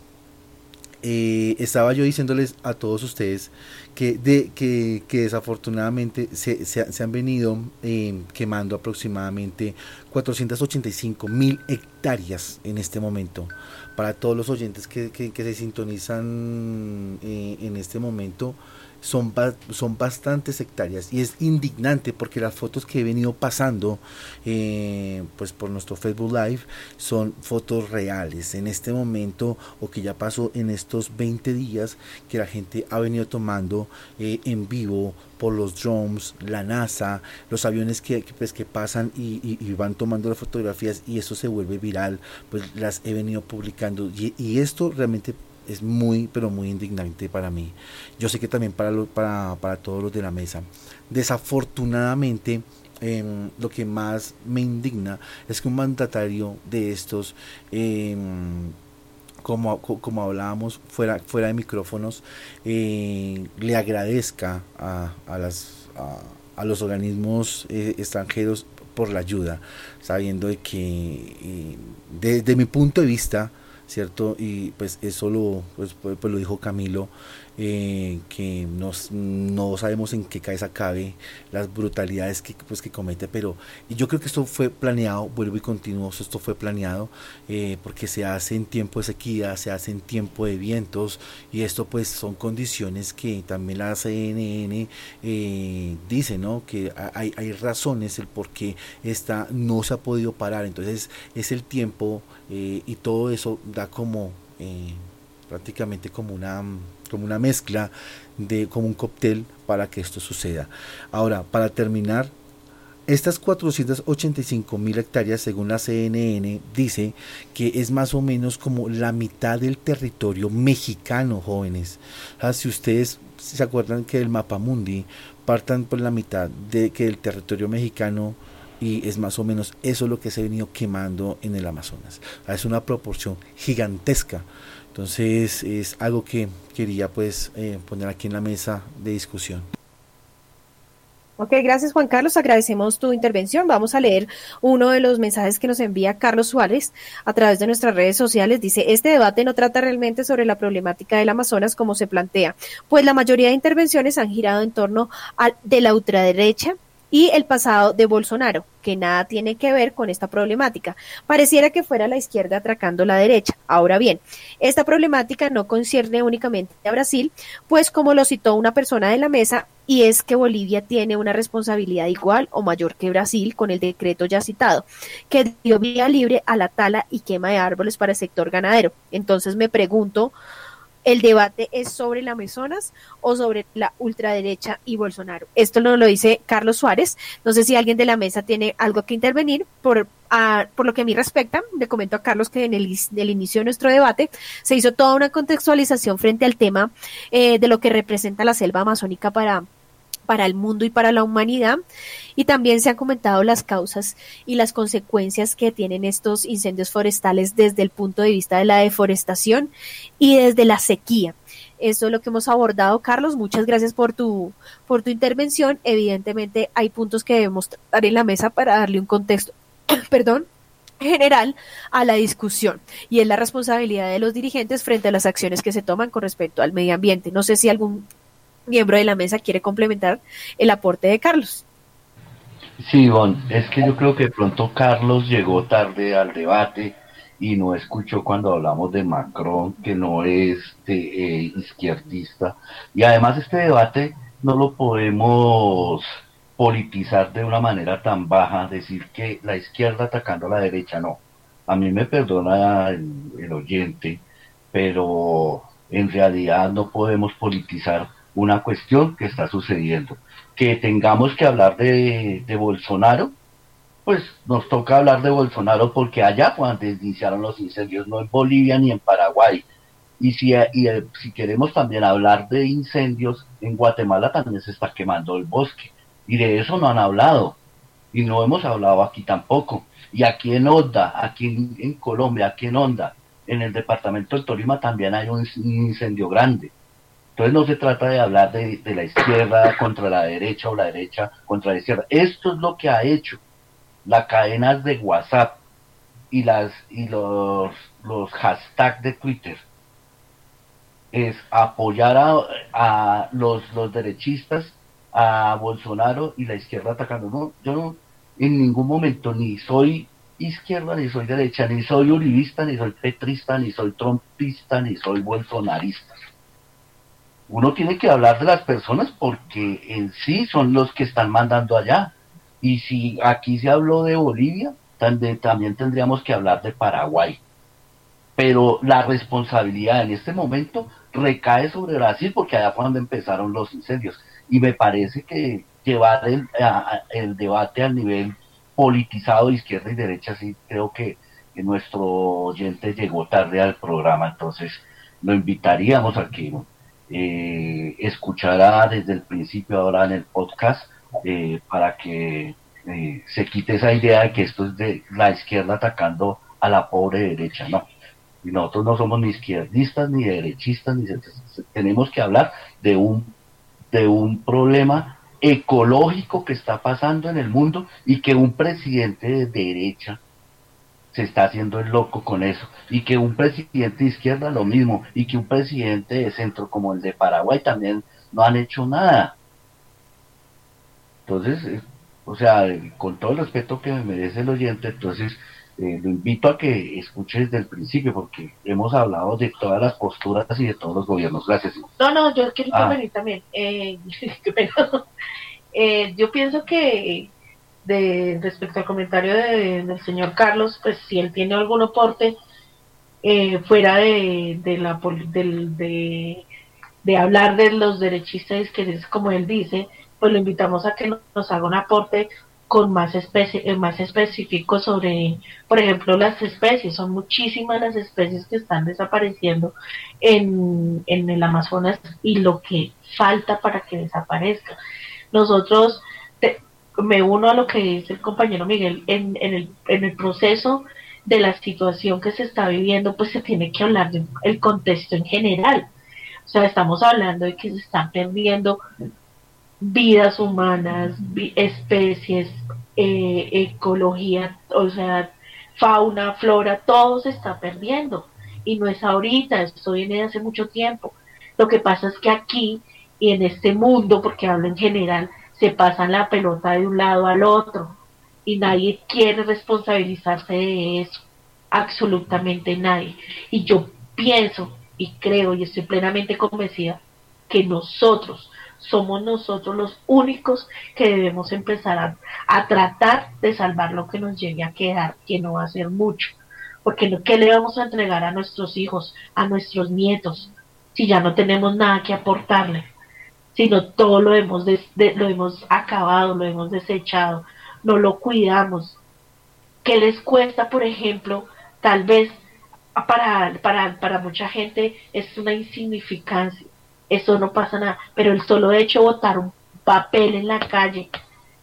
eh, estaba yo diciéndoles a todos ustedes que, de, que, desafortunadamente se, se, han venido eh, quemando aproximadamente 485 mil hectáreas en este momento. Para todos los oyentes que, que, que se sintonizan en este momento, son, son bastantes hectáreas y es indignante porque las fotos que he venido pasando eh, pues por nuestro Facebook Live son fotos reales en este momento o que ya pasó en estos 20 días que la gente ha venido tomando eh, en vivo por los drones, la NASA, los aviones que, pues, que pasan y, van tomando las fotografías y eso se vuelve viral, pues las he venido publicando y, y esto realmente es muy, pero muy indignante para mí. Yo sé que también para, para, para todos los de la mesa. Desafortunadamente, em, lo que más me indigna es que un mandatario de estos, em, como, como hablábamos fuera, fuera de micrófonos, eh, le agradezca a, a las, a, los organismos eh, extranjeros por la ayuda, sabiendo que eh, desde mi punto de vista, ¿cierto? Y pues eso lo, pues, pues, pues lo dijo Camilo, eh, que nos, no sabemos en qué cabeza cabe las brutalidades que, pues, que comete, pero yo creo que esto fue planeado, vuelvo y continúo, esto fue planeado eh, porque se hace en tiempo de sequía, se hace en tiempo de vientos y esto pues son condiciones que también la CNN eh, dice, ¿no? Que hay, hay razones el por qué esta no se ha podido parar, entonces es el tiempo eh, y todo eso da como prácticamente como una como una mezcla de como un cóctel para que esto suceda. Ahora, para terminar, estas 485 mil hectáreas, según la CNN, dice que es más o menos como la mitad del territorio mexicano, jóvenes. si ustedes se acuerdan que el mapa mundi partan por la mitad de que el territorio mexicano y es más o menos eso lo que se ha venido quemando en el Amazonas. Es una proporción gigantesca. Entonces es algo que quería pues eh, poner aquí en la mesa de discusión. Ok, gracias Juan Carlos, agradecemos tu intervención. Vamos a leer uno de los mensajes que nos envía Carlos Suárez a través de nuestras redes sociales. Dice, este debate no trata realmente sobre la problemática del Amazonas como se plantea, pues la mayoría de intervenciones han girado en torno a de la ultraderecha y el pasado de Bolsonaro, que nada tiene que ver con esta problemática. Pareciera que fuera la izquierda atracando la derecha. Ahora bien, esta problemática no concierne únicamente a Brasil, pues como lo citó una persona de la mesa, y es que Bolivia tiene una responsabilidad igual o mayor que Brasil con el decreto ya citado, que dio vía libre a la tala y quema de árboles para el sector ganadero. Entonces me pregunto, el debate es sobre la Amazonas o sobre la ultraderecha y Bolsonaro. Esto nos lo dice Carlos Suárez. No sé si alguien de la mesa tiene algo que intervenir. Por, por lo que a mí respecta, le comento a Carlos que en el, inicio de nuestro debate se hizo toda una contextualización frente al tema eh, de lo que representa la selva amazónica para para el mundo y para la humanidad. Y también se han comentado las causas y las consecuencias que tienen estos incendios forestales desde el punto de vista de la deforestación y desde la sequía. Eso es lo que hemos abordado, Carlos. Muchas gracias por tu, por tu intervención. Evidentemente hay puntos que debemos tratar en la mesa para darle un contexto, perdón, general a la discusión y es la responsabilidad de los dirigentes frente a las acciones que se toman con respecto al medio ambiente. No sé si algún miembro de la mesa quiere complementar el aporte de Carlos. Sí, Ivonne, es que yo creo que pronto Carlos llegó tarde al debate y no escuchó cuando hablamos de Macron, que no es eh, izquierdista. Y además este debate no lo podemos politizar de una manera tan baja, decir que la izquierda atacando a la derecha, no. A mí me perdona el oyente, pero en realidad no podemos politizar una cuestión que está sucediendo. Que tengamos que hablar de, Bolsonaro, pues nos toca hablar de Bolsonaro porque allá fue donde iniciaron los incendios, no en Bolivia ni en Paraguay. Y si, y si queremos también hablar de incendios, en Guatemala también se está quemando el bosque. Y de eso no han hablado. Y no hemos hablado aquí tampoco. Y aquí en Onda, aquí en, Colombia, aquí en Onda, en el departamento del Tolima también hay un incendio grande. Entonces no se trata de hablar de, la izquierda contra la derecha o la derecha contra la izquierda. Esto es lo que ha hecho las cadenas de WhatsApp y las y los, hashtags de Twitter. Es apoyar a, los, los derechistas, a Bolsonaro y la izquierda atacando. No, yo no, en ningún momento ni soy izquierda, ni soy derecha, ni soy uribista, ni soy petrista, ni soy trompista, ni soy bolsonarista uno tiene que hablar de las personas porque en sí son los que están mandando allá. Y si aquí se habló de Bolivia, también, también tendríamos que hablar de Paraguay. Pero la responsabilidad en este momento recae sobre Brasil porque allá fue donde empezaron los incendios. Y me parece que llevar el, el debate al nivel politizado de izquierda y derecha, sí creo que, que nuestro oyente llegó tarde al programa, entonces lo invitaríamos a que eh, escuchará desde el principio ahora en el podcast eh, para que eh, se quite esa idea de que esto es de la izquierda atacando a la pobre derecha, no. Y nosotros no somos ni izquierdistas ni derechistas, ni tenemos que hablar de un de un problema ecológico que está pasando en el mundo y que un presidente de derecha se está haciendo el loco con eso. Y que un presidente de izquierda lo mismo, y que un presidente de centro como el de Paraguay también no han hecho nada. Entonces, eh, o sea, con todo el respeto que me merece el oyente, entonces eh, lo invito a que escuche desde el principio, porque hemos hablado de todas las posturas y de todos los gobiernos. Gracias. No, no, yo quiero ah. intervenir también. Eh, eh, yo pienso que de respecto al comentario del señor Carlos, pues si él tiene algún aporte eh, fuera de, de la de, de, hablar de los derechistas que es como él dice, pues lo invitamos a que nos, haga un aporte con más especie, eh, más específico sobre, por ejemplo, las especies. Son muchísimas las especies que están desapareciendo en, en el Amazonas y lo que falta para que desaparezca. Nosotros me uno a lo que dice el compañero Miguel, en, en, el, en el proceso de la situación que se está viviendo, pues se tiene que hablar del contexto en general. O sea, estamos hablando de que se están perdiendo vidas humanas, especies, eh, ecología, o sea, fauna, flora, todo se está perdiendo. Y no es ahorita, esto viene de hace mucho tiempo. Lo que pasa es que aquí y en este mundo, porque hablo en general, se pasan la pelota de un lado al otro y nadie quiere responsabilizarse de eso, absolutamente nadie. Y yo pienso y creo y estoy plenamente convencida que nosotros somos nosotros los únicos que debemos empezar a, a, tratar de salvar lo que nos llegue a quedar, que no va a ser mucho. Porque ¿qué le vamos a entregar a nuestros hijos, a nuestros nietos, si ya no tenemos nada que aportarle? Sino todo lo hemos, lo hemos acabado, lo hemos desechado, no lo cuidamos. ¿Qué les cuesta, por ejemplo, tal vez para, para, para mucha gente es una insignificancia, eso no pasa nada, pero el solo hecho de botar un papel en la calle,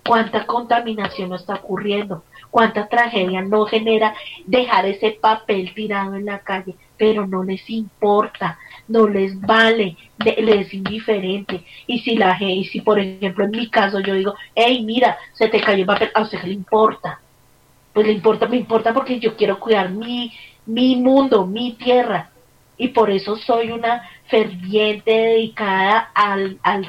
cuánta contaminación no está ocurriendo, cuánta tragedia no genera dejar ese papel tirado en la calle, pero no les importa, no les vale, les es indiferente. Y si la y si por ejemplo en mi caso yo digo, hey, mira, se te cayó el papel, a usted le importa. Pues le importa, me importa porque yo quiero cuidar mi, mi mundo, mi tierra. Y por eso soy una ferviente dedicada al, al.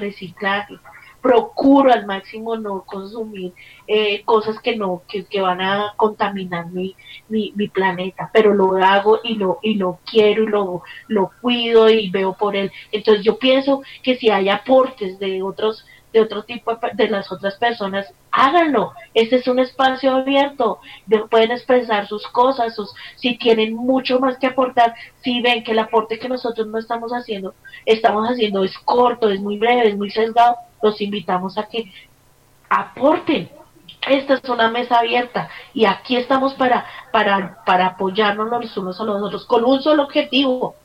Procuro al máximo no consumir eh, cosas que no que, que, van a contaminar mi, mi, mi, planeta, pero lo hago y lo y lo quiero y lo, lo cuido y veo por él. Entonces yo pienso que si hay aportes de otros de otro tipo de las otras personas, háganlo. Este es un espacio abierto, pueden expresar sus cosas, sus, si tienen mucho más que aportar, si ven que el aporte que nosotros no estamos haciendo, estamos haciendo es corto, es muy breve, es muy sesgado, los invitamos a que aporten. Esta es una mesa abierta y aquí estamos para, para, para apoyarnos los unos a los otros con un solo objetivo,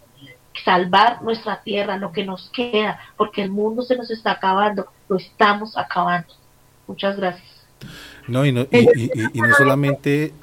salvar nuestra tierra, lo que nos queda, porque el mundo se nos está acabando, lo estamos acabando. Muchas gracias. No, y no, y, no solamente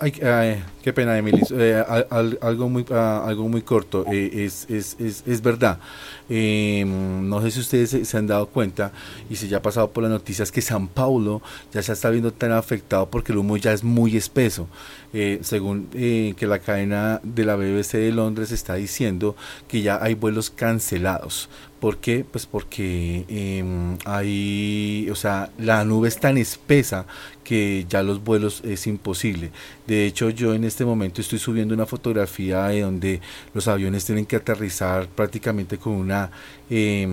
Ay, ay, qué pena, Emily. Eh, al, algo muy uh, algo muy corto. Eh, es, es, es, es, verdad. Eh, no sé si ustedes se, se, han dado cuenta y si ya ha pasado por las noticias que San Paulo ya se está viendo tan afectado porque el humo ya es muy espeso. Eh, según que la cadena de la BBC de Londres está diciendo que ya hay vuelos cancelados ¿Por qué? Pues porque eh, hay, o sea, la nube es tan espesa que ya los vuelos es imposible. De hecho, yo en este momento estoy subiendo una fotografía de donde los aviones tienen que aterrizar prácticamente con una eh,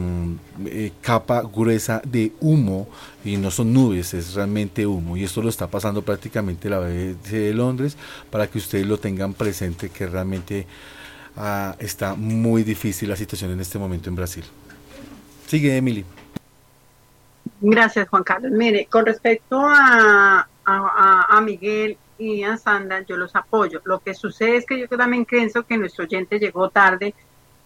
eh, capa gruesa de humo y no son nubes, es realmente humo. Y esto lo está pasando prácticamente la BBC de Londres para que ustedes lo tengan presente que realmente Ah, está muy difícil la situación en este momento en Brasil. Sigue, Emily. Gracias, Juan Carlos. Mire, con respecto a, a, a Miguel y a Sandra, yo los apoyo. Lo que sucede es que yo también pienso que nuestro oyente llegó tarde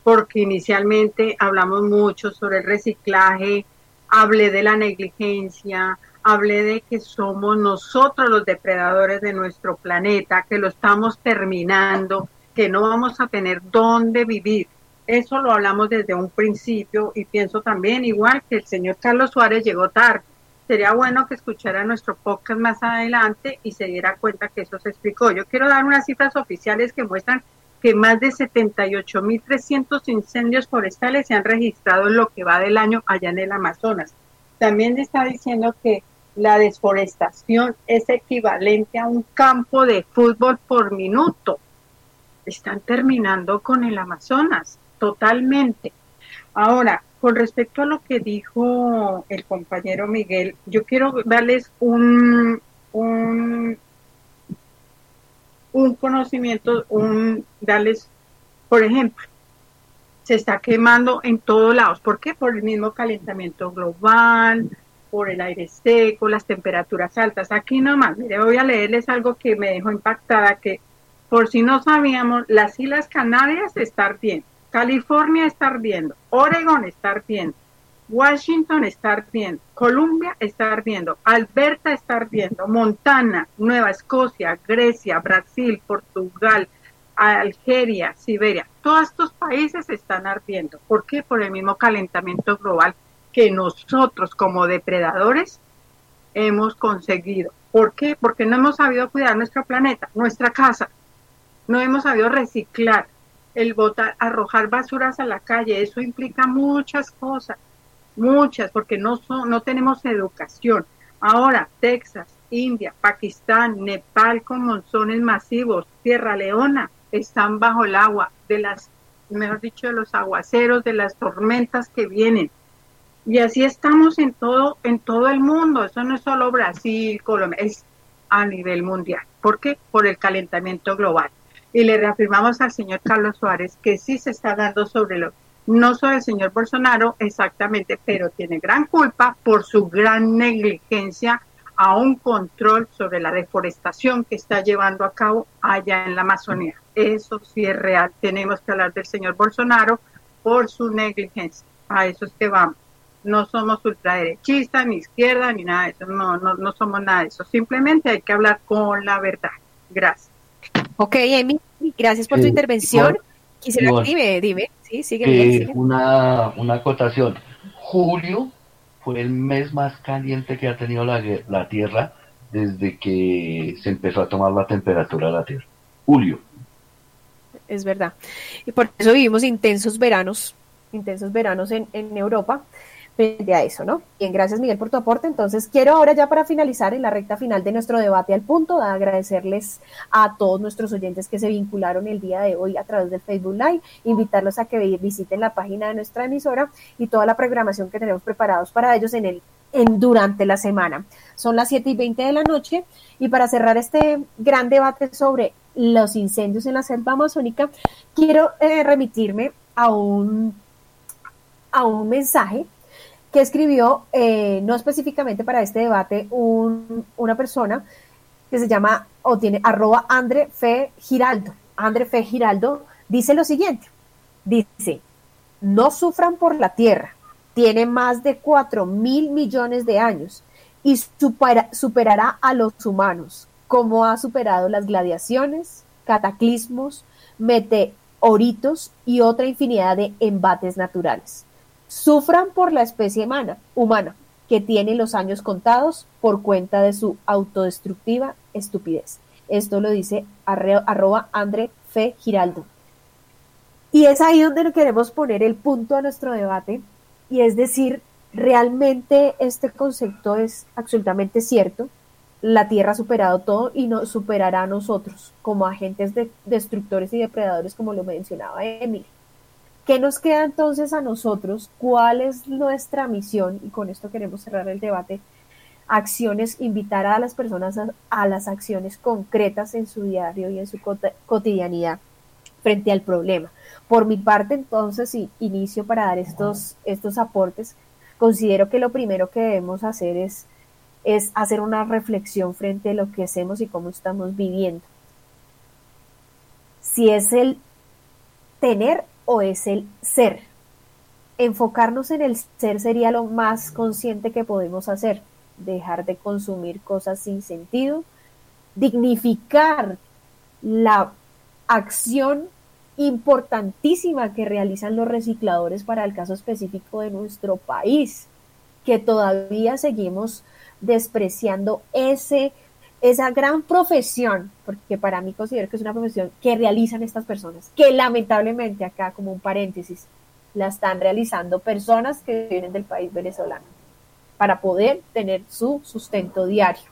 porque inicialmente hablamos mucho sobre el reciclaje, hablé de la negligencia, hablé de que somos nosotros los depredadores de nuestro planeta, que lo estamos terminando, que no vamos a tener dónde vivir. Eso lo hablamos desde un principio y pienso también igual que el señor Carlos Suárez llegó tarde. Sería bueno que escuchara nuestro podcast más adelante y se diera cuenta que eso se explicó. Yo quiero dar unas cifras oficiales que muestran que más de 78.300 incendios forestales se han registrado en lo que va del año allá en el Amazonas. También está diciendo que la desforestación es equivalente a un campo de fútbol por minuto están terminando con el Amazonas, totalmente. Ahora, con respecto a lo que dijo el compañero Miguel, yo quiero darles un, un, un conocimiento, un, darles, por ejemplo, se está quemando en todos lados. ¿Por qué? Por el mismo calentamiento global, por el aire seco, las temperaturas altas. Aquí nomás, mire, voy a leerles algo que me dejó impactada, que por si no sabíamos, las Islas Canarias está ardiendo, California está ardiendo, Oregon está ardiendo, Washington está ardiendo, Colombia está ardiendo, Alberta está ardiendo, Montana, Nueva Escocia, Grecia, Brasil, Portugal, Algeria, Siberia, todos estos países están ardiendo. ¿Por qué? Por el mismo calentamiento global que nosotros como depredadores hemos conseguido. ¿Por qué? Porque no hemos sabido cuidar nuestro planeta, nuestra casa. No hemos sabido reciclar, el botar, arrojar basuras a la calle. Eso implica muchas cosas, muchas, porque no, son, no tenemos educación. Ahora, Texas, India, Pakistán, Nepal con monzones masivos, Tierra Leona, están bajo el agua de las, mejor dicho, de los aguaceros, de las tormentas que vienen. Y así estamos en todo, en todo el mundo. Eso no es solo Brasil, Colombia, es a nivel mundial. ¿Por qué? Por el calentamiento global. Y le reafirmamos al señor Carlos Suárez que sí se está dando sobre lo, no sobre el señor Bolsonaro exactamente, pero tiene gran culpa por su gran negligencia a un control sobre la deforestación que está llevando a cabo allá en la Amazonía. Eso sí es real. Tenemos que hablar del señor Bolsonaro por su negligencia. A eso es que vamos. No somos ultraderechistas, ni izquierda, ni nada de eso. No, no, no somos nada de eso. Simplemente hay que hablar con la verdad. Gracias. Ok, Emi, gracias por tu Eh, intervención. igual- Quisiera, igual. dime, dime, sí, sigue, Eh, sigue. una, una acotación. Julio fue el mes más caliente que ha tenido la, la Tierra desde que se empezó a tomar la temperatura de la Tierra. Julio. es verdad. Y por eso vivimos intensos veranos, intensos veranos en, en Europa frente eso, ¿no? Bien, gracias Miguel por tu aporte. Entonces, quiero ahora ya para finalizar en la recta final de nuestro debate al punto, agradecerles a todos nuestros oyentes que se vincularon el día de hoy a través del Facebook Live, invitarlos a que visiten la página de nuestra emisora y toda la programación que tenemos preparados para ellos en el en, durante la semana. Son las 7 y 20 de la noche y para cerrar este gran debate sobre los incendios en la selva amazónica, quiero eh, remitirme a un, a un mensaje que escribió, eh, no específicamente para este debate, un, una persona que se llama o tiene arroba Andre Fe Giraldo. Andre Fe Giraldo dice lo siguiente, dice, no sufran por la tierra, tiene más de 4 mil millones de años y supera, superará a los humanos, como ha superado las gladiaciones, cataclismos, meteoritos y otra infinidad de embates naturales. Sufran por la especie humana, que tiene los años contados por cuenta de su autodestructiva estupidez. Esto lo dice arroba Andre Fe Giraldo. Y es ahí donde queremos poner el punto a nuestro debate, y es decir, realmente este concepto es absolutamente cierto. La Tierra ha superado todo y nos superará a nosotros como agentes de, destructores y depredadores, como lo mencionaba Emily. ¿Qué nos queda entonces a nosotros? ¿Cuál es nuestra misión? Y con esto queremos cerrar el debate. Acciones, invitar a las personas a, las acciones concretas en su diario y en su cot cotidianidad frente al problema. Por mi parte, entonces, y inicio para dar estos, estos aportes, considero que lo primero que debemos hacer es, es hacer una reflexión frente a lo que hacemos y cómo estamos viviendo. Si es el tener o es el ser. Enfocarnos en el ser sería lo más consciente que podemos hacer. Dejar de consumir cosas sin sentido, dignificar la acción importantísima que realizan los recicladores para el caso específico de nuestro país, que todavía seguimos despreciando ese, esa gran profesión, porque para mí considero que es una profesión que realizan estas personas, que lamentablemente acá como un paréntesis, la están realizando personas que vienen del país venezolano para poder tener su sustento diario.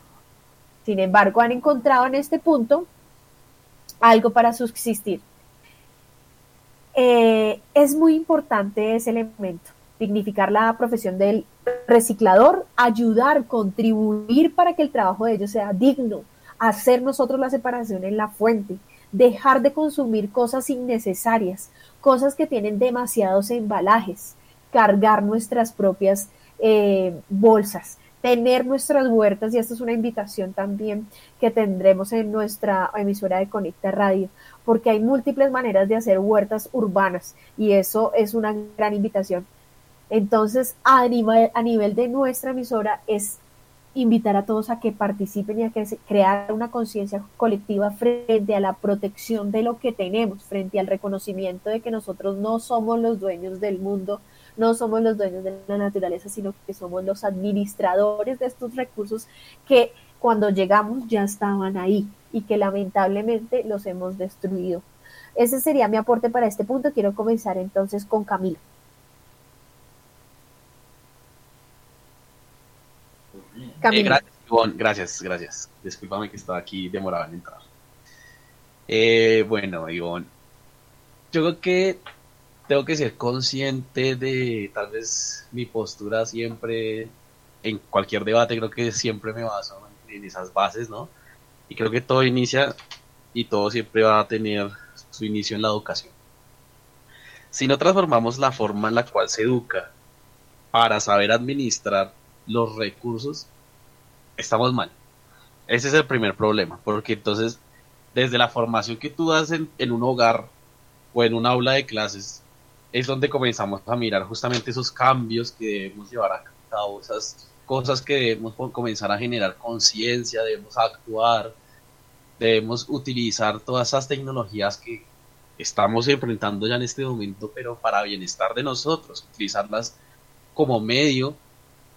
Sin embargo, han encontrado en este punto algo para subsistir. Eh, es muy importante ese elemento, dignificar la profesión del reciclador, ayudar, contribuir para que el trabajo de ellos sea digno, hacer nosotros la separación en la fuente, dejar de consumir cosas innecesarias, cosas que tienen demasiados embalajes, cargar nuestras propias eh, bolsas, tener nuestras huertas, y esto es una invitación también que tendremos en nuestra emisora de Conecta Radio, porque hay múltiples maneras de hacer huertas urbanas y eso es una gran invitación. Entonces, a nivel, a nivel de nuestra emisora es invitar a todos a que participen y a que crear una conciencia colectiva frente a la protección de lo que tenemos, frente al reconocimiento de que nosotros no somos los dueños del mundo, no somos los dueños de la naturaleza, sino que somos los administradores de estos recursos que cuando llegamos ya estaban ahí y que lamentablemente los hemos destruido. Ese sería mi aporte para este punto. Quiero comenzar entonces con Camilo. Eh, gracias, Ivonne, gracias, gracias. Discúlpame que estaba aquí demorado en entrar. Eh, bueno, Ivonne, yo creo que tengo que ser consciente de tal vez mi postura siempre en cualquier debate, creo que siempre me baso en esas bases, ¿no? Y creo que todo inicia y todo siempre va a tener su inicio en la educación. Si no transformamos la forma en la cual se educa para saber administrar los recursos, estamos mal. Ese es el primer problema, porque entonces, desde la formación que tú das en, un hogar o en un aula de clases, es donde comenzamos a mirar justamente esos cambios que debemos llevar a cabo, esas cosas que debemos comenzar a generar conciencia, debemos actuar, debemos utilizar todas esas tecnologías que estamos enfrentando ya en este momento, pero para bienestar de nosotros, utilizarlas como medio,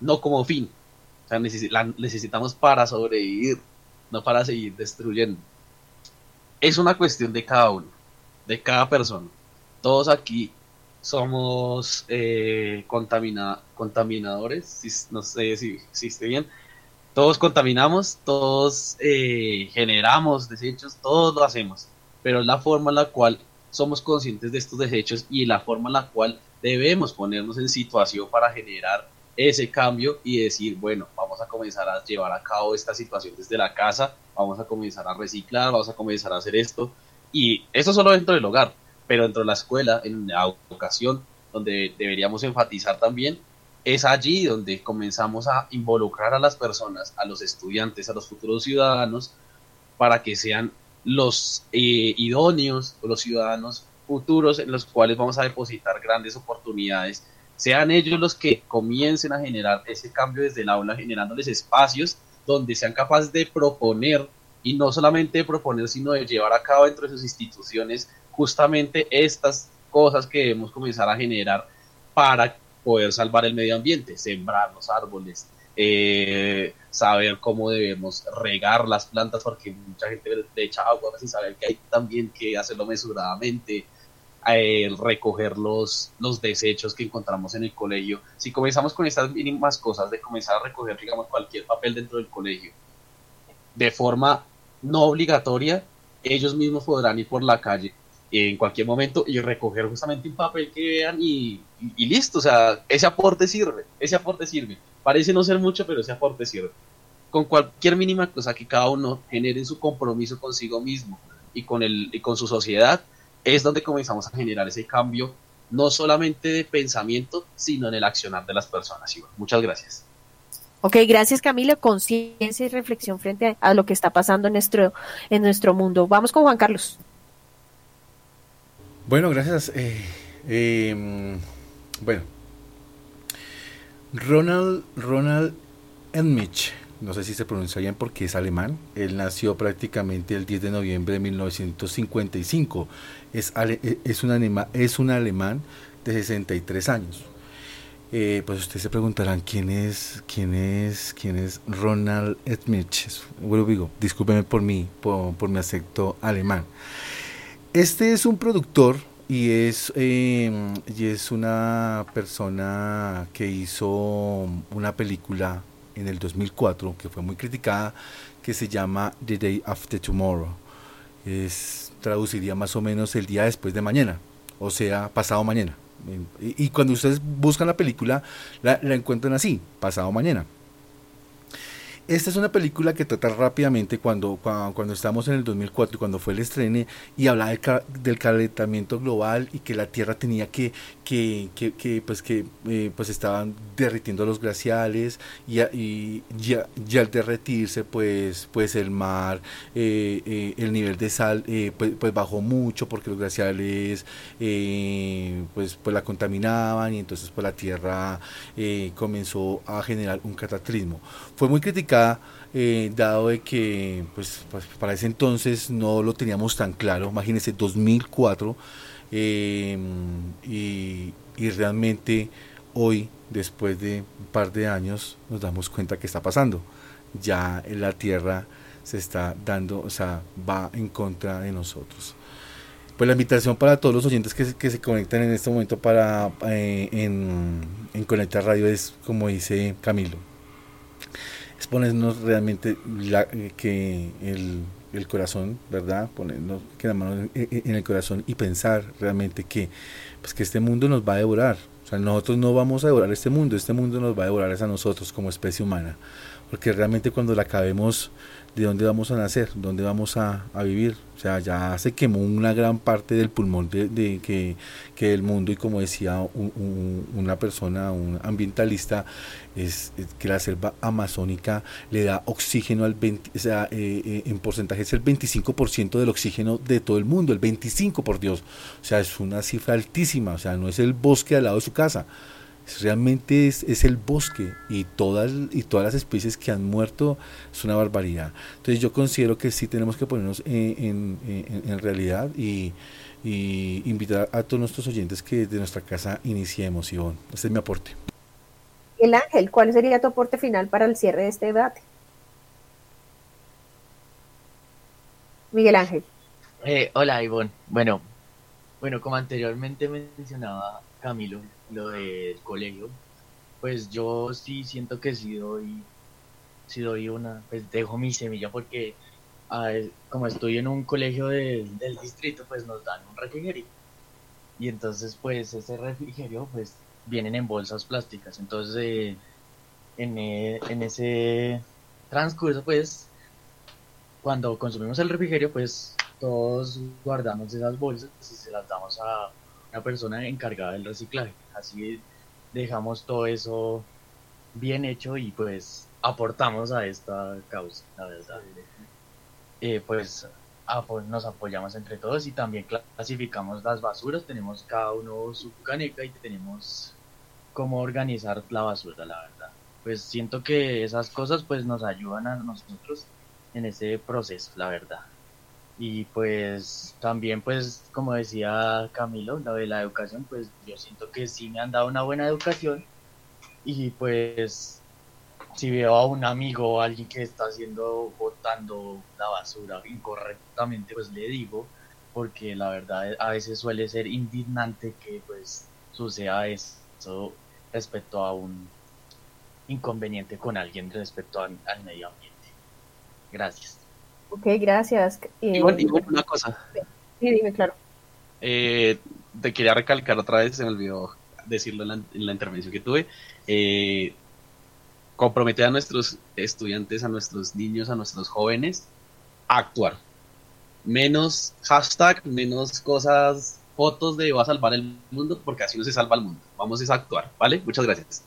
no como fin la necesitamos para sobrevivir, no para seguir destruyendo. Es una cuestión de cada uno, de cada persona. Todos aquí somos eh, contaminadores, no sé si, si esté bien. Todos contaminamos, todos eh, generamos desechos, todos lo hacemos, pero es la forma en la cual somos conscientes de estos desechos y la forma en la cual debemos ponernos en situación para generar ese cambio y decir, bueno, vamos a comenzar a llevar a cabo esta situación desde la casa, vamos a comenzar a reciclar, vamos a comenzar a hacer esto. Y eso solo dentro del hogar, pero dentro de la escuela, en la educación, donde deberíamos enfatizar también, es allí donde comenzamos a involucrar a las personas, a los estudiantes, a los futuros ciudadanos, para que sean los eh, idóneos los ciudadanos futuros en los cuales vamos a depositar grandes oportunidades sean ellos los que comiencen a generar ese cambio desde el aula, generándoles espacios donde sean capaces de proponer, y no solamente de proponer, sino de llevar a cabo dentro de sus instituciones justamente estas cosas que debemos comenzar a generar para poder salvar el medio ambiente, sembrar los árboles, eh, saber cómo debemos regar las plantas, porque mucha gente le echa agua sin saber que hay también que hacerlo mesuradamente, el recoger los, los desechos que encontramos en el colegio. Si comenzamos con estas mínimas cosas de comenzar a recoger, digamos, cualquier papel dentro del colegio, de forma no obligatoria, ellos mismos podrán ir por la calle en cualquier momento y recoger justamente un papel que vean y, y, listo, o sea, ese aporte sirve, ese aporte sirve. Parece no ser mucho, pero ese aporte sirve. Con cualquier mínima cosa que cada uno genere su compromiso consigo mismo y con, el, y con su sociedad, es donde comenzamos a generar ese cambio, no solamente de pensamiento, sino en el accionar de las personas. muchas gracias. Ok, gracias Camilo. Conciencia y reflexión frente a lo que está pasando en nuestro, en nuestro mundo. Vamos con Juan Carlos. Bueno, gracias. Eh, em, bueno, Ronald, Ronald Enmich no sé si se pronuncia bien porque es alemán. Él nació prácticamente el 10 de noviembre de 1955. Es, e, es, un, anima, es un alemán de 63 años. Eh, pues ustedes se preguntarán quién es, quién es, quién es Ronald Edmich. Bueno, digo, discúlpeme por mi, por, por, mi acepto alemán. Este es un productor y es, em, y es una persona que hizo una película en el 2004, que fue muy criticada, que se llama The Day After Tomorrow. Es, traduciría más o menos el día después de mañana, o sea, pasado mañana. Y, cuando ustedes buscan la película, la, encuentran así, pasado mañana. Esta es una película que trata rápidamente cuando, cuando, estamos en el 2004, cuando fue el estreno, y hablaba del, del calentamiento global y que la Tierra tenía que, que, que, pues que eh, pues estaban derritiendo los glaciales y, y ya, ya al derretirse pues, pues el mar, eh, eh, el nivel de sal pues, pues bajó mucho porque los glaciales pues, pues la contaminaban y entonces pues la Tierra comenzó a generar un cataclismo. Fue muy criticada eh, dado de que pues, pues, para ese entonces no lo teníamos tan claro, imagínense 2004 eh, y, realmente hoy después de un par de años nos damos cuenta que está pasando. Ya la Tierra se está dando, o sea, va en contra de nosotros. Pues la invitación para todos los oyentes que, se- conectan en este momento para eh, en, en Conecta Radio es como dice Camilo, es ponernos realmente la- eh, que el, el corazón, ¿verdad? Ponernos que la mano en, en- el corazón y pensar realmente que, pues que este mundo nos va a devorar. O sea, nosotros no vamos a devorar este mundo, este mundo nos va a devorar a nosotros como especie humana. Porque realmente cuando la acabemos, ¿de dónde vamos a nacer? ¿Dónde vamos a, a vivir? O sea, ya se quemó una gran parte del pulmón de, que, que del mundo y como decía un- un- una persona, un ambientalista, es, es que la selva amazónica le da oxígeno al 20, o sea, eh, eh, en porcentaje es el 25% del oxígeno de todo el mundo, el 25 por Dios. O sea, es una cifra altísima, o sea, no es el bosque al lado de su casa. Realmente es, es el bosque y todas, y todas las especies que han muerto es una barbaridad. Entonces yo considero que sí tenemos que ponernos en, en- en- en realidad y, y invitar a todos nuestros oyentes que desde nuestra casa iniciemos, Ivonne. Este es mi aporte. El Ángel, ¿cuál sería tu aporte final para el cierre de este debate? Miguel Ángel. Eh, hola, Ivonne. Bueno, bueno, como anteriormente mencionaba Camilo, lo del colegio, pues yo sí siento que sí doy, sí doy una, pues dejo mi semilla porque como estoy en un colegio del del distrito, pues nos dan un refrigerio. Y entonces, pues ese refrigerio, pues vienen en bolsas plásticas. Entonces, eh, en, eh, en ese transcurso, pues cuando consumimos el refrigerio, pues todos guardamos esas bolsas y se las damos a una persona encargada del reciclaje. Así dejamos todo eso bien hecho y pues aportamos a esta causa, la verdad. Eh, pues nos apoyamos entre todos y también clasificamos las basuras, tenemos cada uno su caneca y tenemos cómo organizar la basura, la verdad. Pues siento que esas cosas pues nos ayudan a nosotros en ese proceso, la verdad. Y pues también pues como decía Camilo, lo de la educación, pues yo siento que sí me han dado una buena educación y pues si veo a un amigo o alguien que está haciendo, botando la basura incorrectamente, pues le digo, porque la verdad a veces suele ser indignante que pues suceda eso respecto a un inconveniente con alguien respecto al, al medio ambiente. Gracias. Ok, gracias. Eh, Igual, igual una cosa. sí, dime, claro. Eh, te quería recalcar otra vez, se me olvidó decirlo en la, en la intervención que tuve. Eh, comprometer a nuestros estudiantes, a nuestros niños, a nuestros jóvenes a actuar. Menos hashtag, menos cosas, fotos de va a salvar el mundo, porque así no se salva el mundo. Vamos es a actuar, ¿vale? Muchas gracias.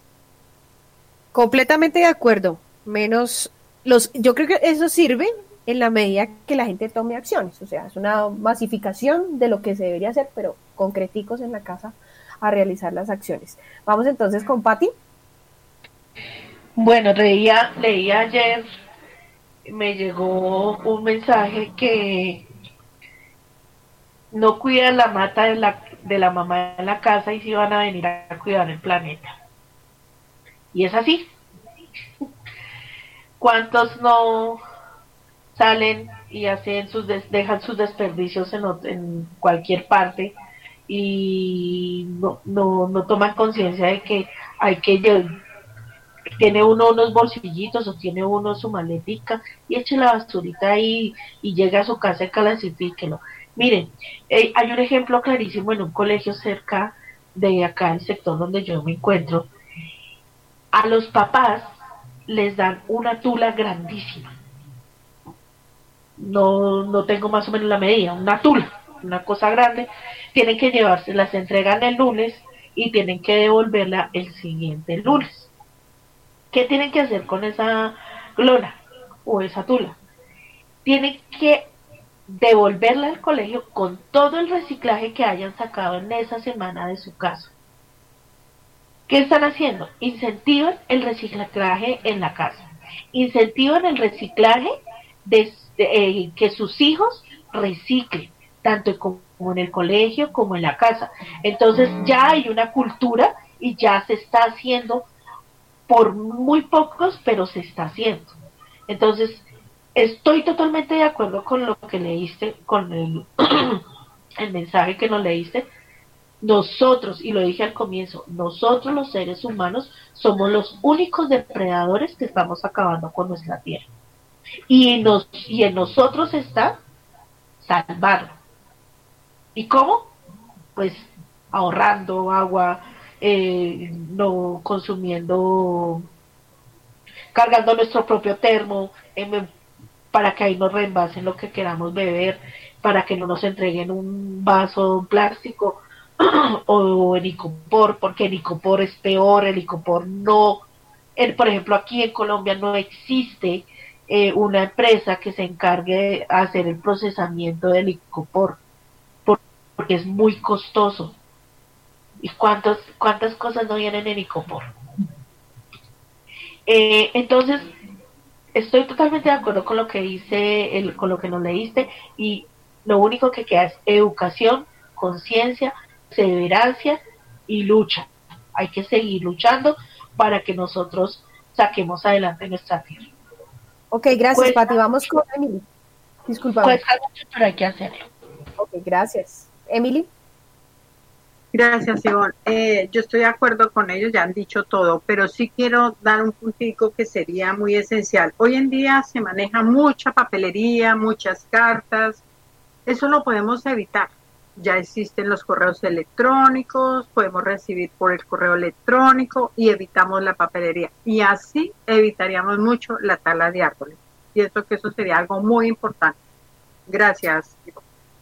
Completamente de acuerdo. Menos los, yo creo que eso sirve en la medida que la gente tome acciones. O sea, es una masificación de lo que se debería hacer, pero concreticos en la casa a realizar las acciones. Vamos entonces con Patti. Bueno, leía, leía ayer, me llegó un mensaje que no cuidan la mata de la, de la mamá en la casa y sí van a venir a cuidar el planeta. Y es así. ¿Cuántos no salen y hacen sus des- dejan sus desperdicios en, cualquier parte y no, no, no toman conciencia de que hay que tiene uno unos bolsillitos o tiene uno su maletica y eche la basurita ahí y llega a su casa y clasifíquelo. Miren, eh, hay un ejemplo clarísimo en un colegio cerca de acá, el sector donde yo me encuentro. A los papás les dan una tula grandísima. No, no tengo más o menos la medida, una tula, una cosa grande. Tienen que llevarse, las entregan el lunes y tienen que devolverla el siguiente lunes. ¿Qué tienen que hacer con esa lona o esa tula? Tienen que devolverla al colegio con todo el reciclaje que hayan sacado en esa semana de su casa. ¿Qué están haciendo? Incentivan el reciclaje en la casa. Incentivan el reciclaje de, eh, que sus hijos reciclen, tanto como en el colegio como en la casa. Entonces ya hay una cultura y ya se está haciendo por muy pocos, pero se está haciendo. Entonces, estoy totalmente de acuerdo con lo que leíste, con el, el mensaje que nos leíste. Nosotros, y lo dije al comienzo, nosotros los seres humanos somos los únicos depredadores que estamos acabando con nuestra tierra. Y, nos, y en nosotros está salvarlo. ¿Y cómo? Pues ahorrando agua, eh, no consumiendo, cargando nuestro propio termo, para que ahí nos reenvasen lo que queramos beber, para que no nos entreguen un vaso plástico o el icopor, porque el icopor es peor, el icopor no, el, por ejemplo, aquí en Colombia no existe eh, una empresa que se encargue de hacer el procesamiento del icopor, porque es muy costoso. ¿Y cuántas, cuántas cosas no vienen en icopor? Eh, entonces, estoy totalmente de acuerdo con lo que dice, el, con lo que nos leíste, y lo único que queda es educación, conciencia, perseverancia y lucha. Hay que seguir luchando para que nosotros saquemos adelante nuestra tierra. Ok, gracias, Pati. Vamos con Emily. Disculpa. Cuesta mucho, pero hay que hacerlo. Ok, gracias. Emily. Gracias, Ivonne. Eh, yo estoy de acuerdo con ellos, ya han dicho todo, pero sí quiero dar un puntico que sería muy esencial. Hoy en día se maneja mucha papelería, muchas cartas. Eso lo podemos evitar. Ya existen los correos electrónicos, podemos recibir por el correo electrónico y evitamos la papelería. Y así evitaríamos mucho la tala de árboles. Y eso que eso sería algo muy importante. Gracias.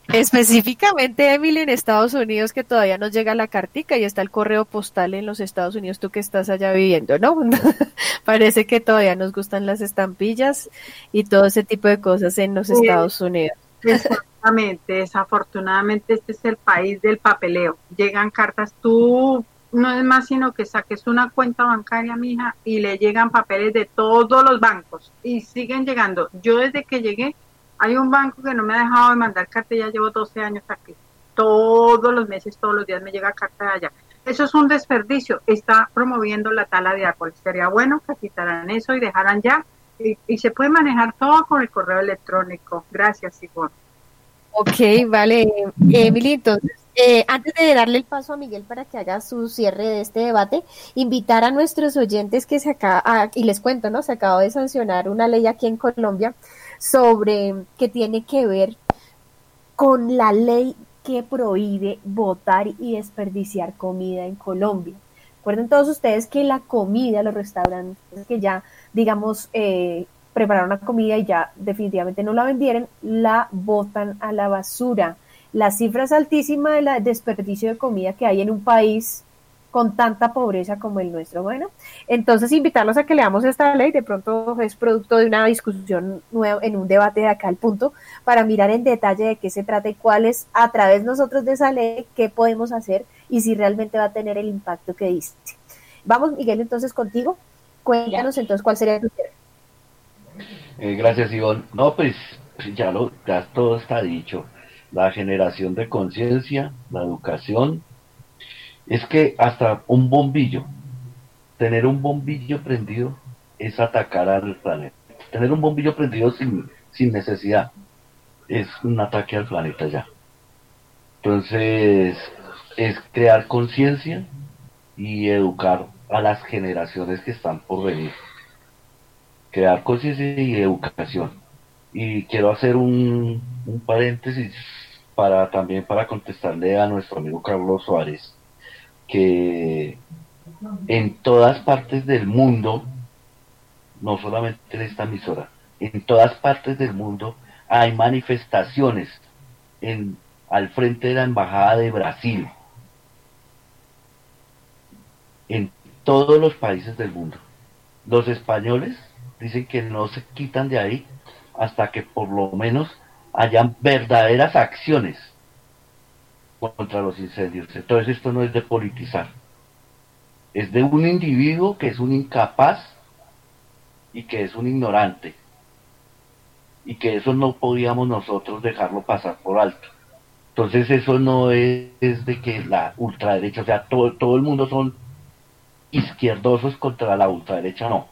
Específicamente, Emily, en Estados Unidos, que todavía nos llega la cartica y está el correo postal en los Estados Unidos, tú que estás allá viviendo, ¿no? Parece que todavía nos gustan las estampillas y todo ese tipo de cosas en los. Estados Unidos. Desafortunadamente, desafortunadamente este es el país del papeleo. Llegan cartas, tú no es más sino que saques una cuenta bancaria, mija, y le llegan papeles de todos los bancos y siguen llegando. Yo desde que llegué, hay un banco que no me ha dejado de mandar carta, ya llevo 12 años aquí. Todos los meses, todos los días me llega carta de allá. Eso es un desperdicio. Está promoviendo la tala de árboles. Sería bueno que quitaran eso y dejaran ya. Y, y se puede manejar todo con el correo electrónico. Gracias, Ivonne. Ok, vale, Emily, entonces, eh, antes de darle el paso a Miguel para que haga su cierre de este debate, invitar a nuestros oyentes que se acaba, y les cuento, ¿no? Se acaba de sancionar una ley aquí en Colombia sobre que tiene que ver con la ley que prohíbe botar y desperdiciar comida en Colombia. Recuerden todos ustedes que la comida, los restaurantes que ya, digamos, eh, prepararon la comida y ya definitivamente no la vendieron, la botan a la basura. La cifra es altísima de la desperdicio de comida que hay en un país con tanta pobreza como el nuestro. Bueno, entonces invitarlos a que leamos esta ley, de pronto es producto de una discusión nueva en un debate de acá al punto, para mirar en detalle de qué se trata y cuál es a través nosotros de esa ley, qué podemos hacer y si realmente va a tener el impacto que dice. Vamos, Miguel, entonces contigo. Cuéntanos entonces cuál sería tu cierre. Eh, gracias, Ivonne. No, pues ya, lo, ya todo está dicho. La generación de conciencia, la educación. Es que hasta un bombillo, tener un bombillo prendido es atacar al planeta. Tener un bombillo prendido sin, sin necesidad es un ataque al planeta ya. Entonces, es crear conciencia y educar a las generaciones que están por venir crear conciencia y educación. Y quiero hacer un, paréntesis para también para contestarle a nuestro amigo Carlos Suárez que en todas partes del mundo no solamente en esta emisora, en todas partes del mundo hay manifestaciones en, al frente de la Embajada de Brasil, en todos los países del mundo. Los españoles dicen que no se quitan de ahí hasta que por lo menos hayan verdaderas acciones contra los incendios. Entonces esto no es de politizar, es de un individuo que es un incapaz y que es un ignorante y que eso no podíamos nosotros dejarlo pasar por alto. Entonces eso no es, de que la ultraderecha, o sea, todo, todo el mundo son izquierdosos contra la ultraderecha, no.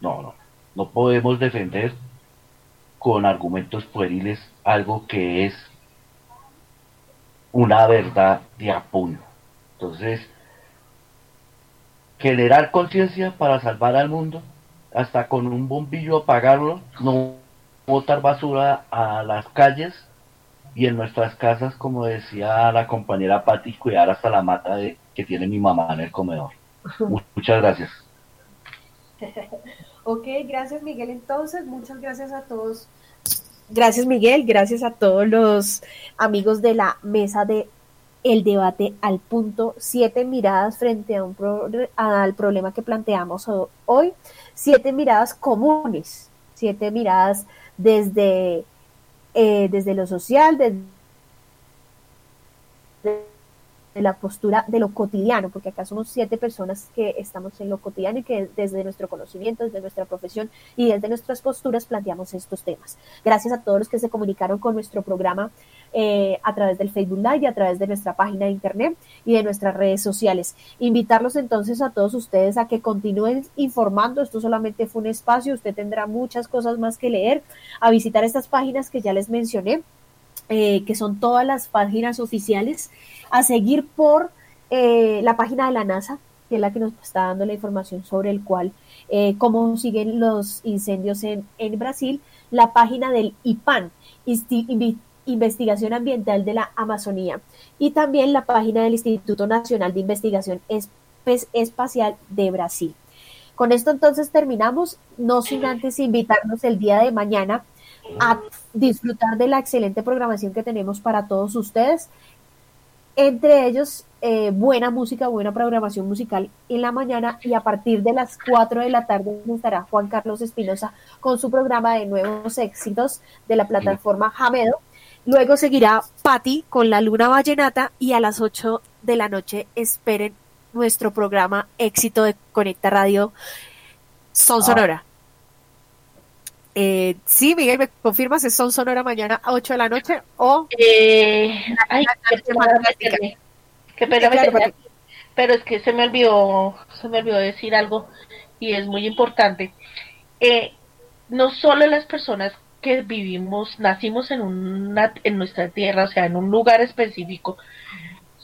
No, no. No podemos defender con argumentos pueriles algo que es una verdad de apuño. Entonces, generar conciencia para salvar al mundo, hasta con un bombillo apagarlo, no botar basura a las calles y en nuestras casas, como decía la compañera Patti, cuidar hasta la mata que tiene mi mamá en el comedor. Muchas gracias. ok, gracias Miguel. Entonces, muchas gracias a todos. Gracias Miguel, gracias a todos los amigos de la mesa de el debate al punto, siete miradas frente a un al problema que planteamos hoy, siete miradas comunes, siete miradas desde, eh, desde lo social, desde la postura de lo cotidiano, porque acá somos siete personas que estamos en lo cotidiano y que desde nuestro conocimiento, desde nuestra profesión y desde nuestras posturas planteamos estos temas. Gracias a todos los que se comunicaron con nuestro programa eh, a través del Facebook Live y a través de nuestra página de internet y de nuestras redes sociales. Invitarlos entonces a todos ustedes a que continúen informando. Esto solamente fue un espacio, usted tendrá muchas cosas más que leer, a visitar estas páginas que ya les mencioné. Eh, que son todas las páginas oficiales a seguir por eh, la página de la NASA, que es la que nos está dando la información sobre el cual, eh, cómo siguen los incendios en, en Brasil, la página del IPAN, Investigación Ambiental de la Amazonía, y también la página del Instituto Nacional de Investigación Espacial de Brasil. Con esto entonces terminamos, no sin antes invitarnos el día de mañana a disfrutar de la excelente programación que tenemos para todos ustedes entre ellos eh, buena música, buena programación musical en la mañana y a partir de las 4 de la tarde estará Juan Carlos Espinosa con su programa de nuevos éxitos de la plataforma Jamedo. Luego seguirá Patti con la Luna Vallenata y a las 8 de la noche esperen nuestro programa éxito de Conecta Radio Son ah. Sonora. Eh, sí, Miguel, ¿me confirmas? ¿Es Son Sonora mañana a 8 de la noche o...? Eh, ay, qué pena pero es que se me olvidó, se me olvidó decir algo y es muy importante. Eh, no solo las personas que vivimos, nacimos en, una, en nuestra tierra, o sea, en un lugar específico,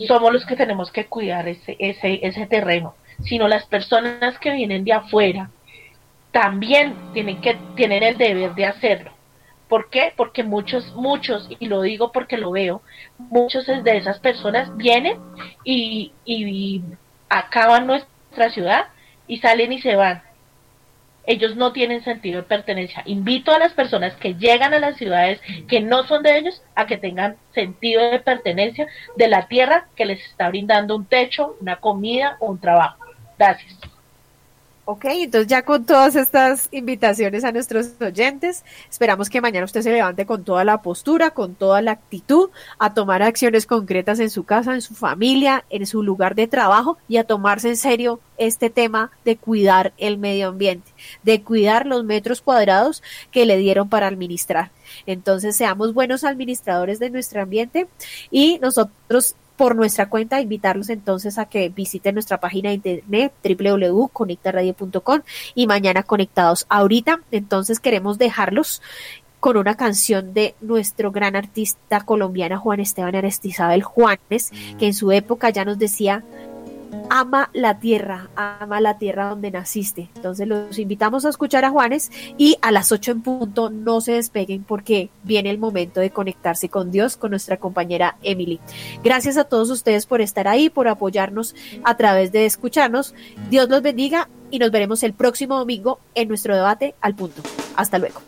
somos los que tenemos que cuidar ese, ese, ese terreno, sino las personas que vienen de afuera, también tienen que tienen el deber de hacerlo. ¿Por qué? Porque muchos, muchos, y lo digo porque lo veo, muchos de esas personas vienen y, y acaban nuestra ciudad y salen y se van. Ellos no tienen sentido de pertenencia. Invito a las personas que llegan a las ciudades que no son de ellos a que tengan sentido de pertenencia de la tierra que les está brindando un techo, una comida o un trabajo. Gracias. Ok, entonces ya con todas estas invitaciones a nuestros oyentes, esperamos que mañana usted se levante con toda la postura, con toda la actitud, a tomar acciones concretas en su casa, en su familia, en su lugar de trabajo y a tomarse en serio este tema de cuidar el medio ambiente, de cuidar los metros cuadrados que le dieron para administrar. Entonces seamos buenos administradores de nuestro ambiente y nosotros por nuestra cuenta, invitarlos entonces a que visiten nuestra página de internet www.conectaradio.com y mañana conectados. Ahorita, entonces queremos dejarlos con una canción de nuestro gran artista colombiano Juan Esteban Aristizabel Juanes, que en su época ya nos decía ama la tierra, ama la tierra donde naciste. Entonces los invitamos a escuchar a Juanes y a las 8 en punto no se despeguen porque viene el momento de conectarse con Dios, con nuestra compañera Emily. Gracias a todos ustedes por estar ahí, por apoyarnos a través de escucharnos. Dios los bendiga y nos veremos el próximo domingo en nuestro debate al punto. Hasta luego.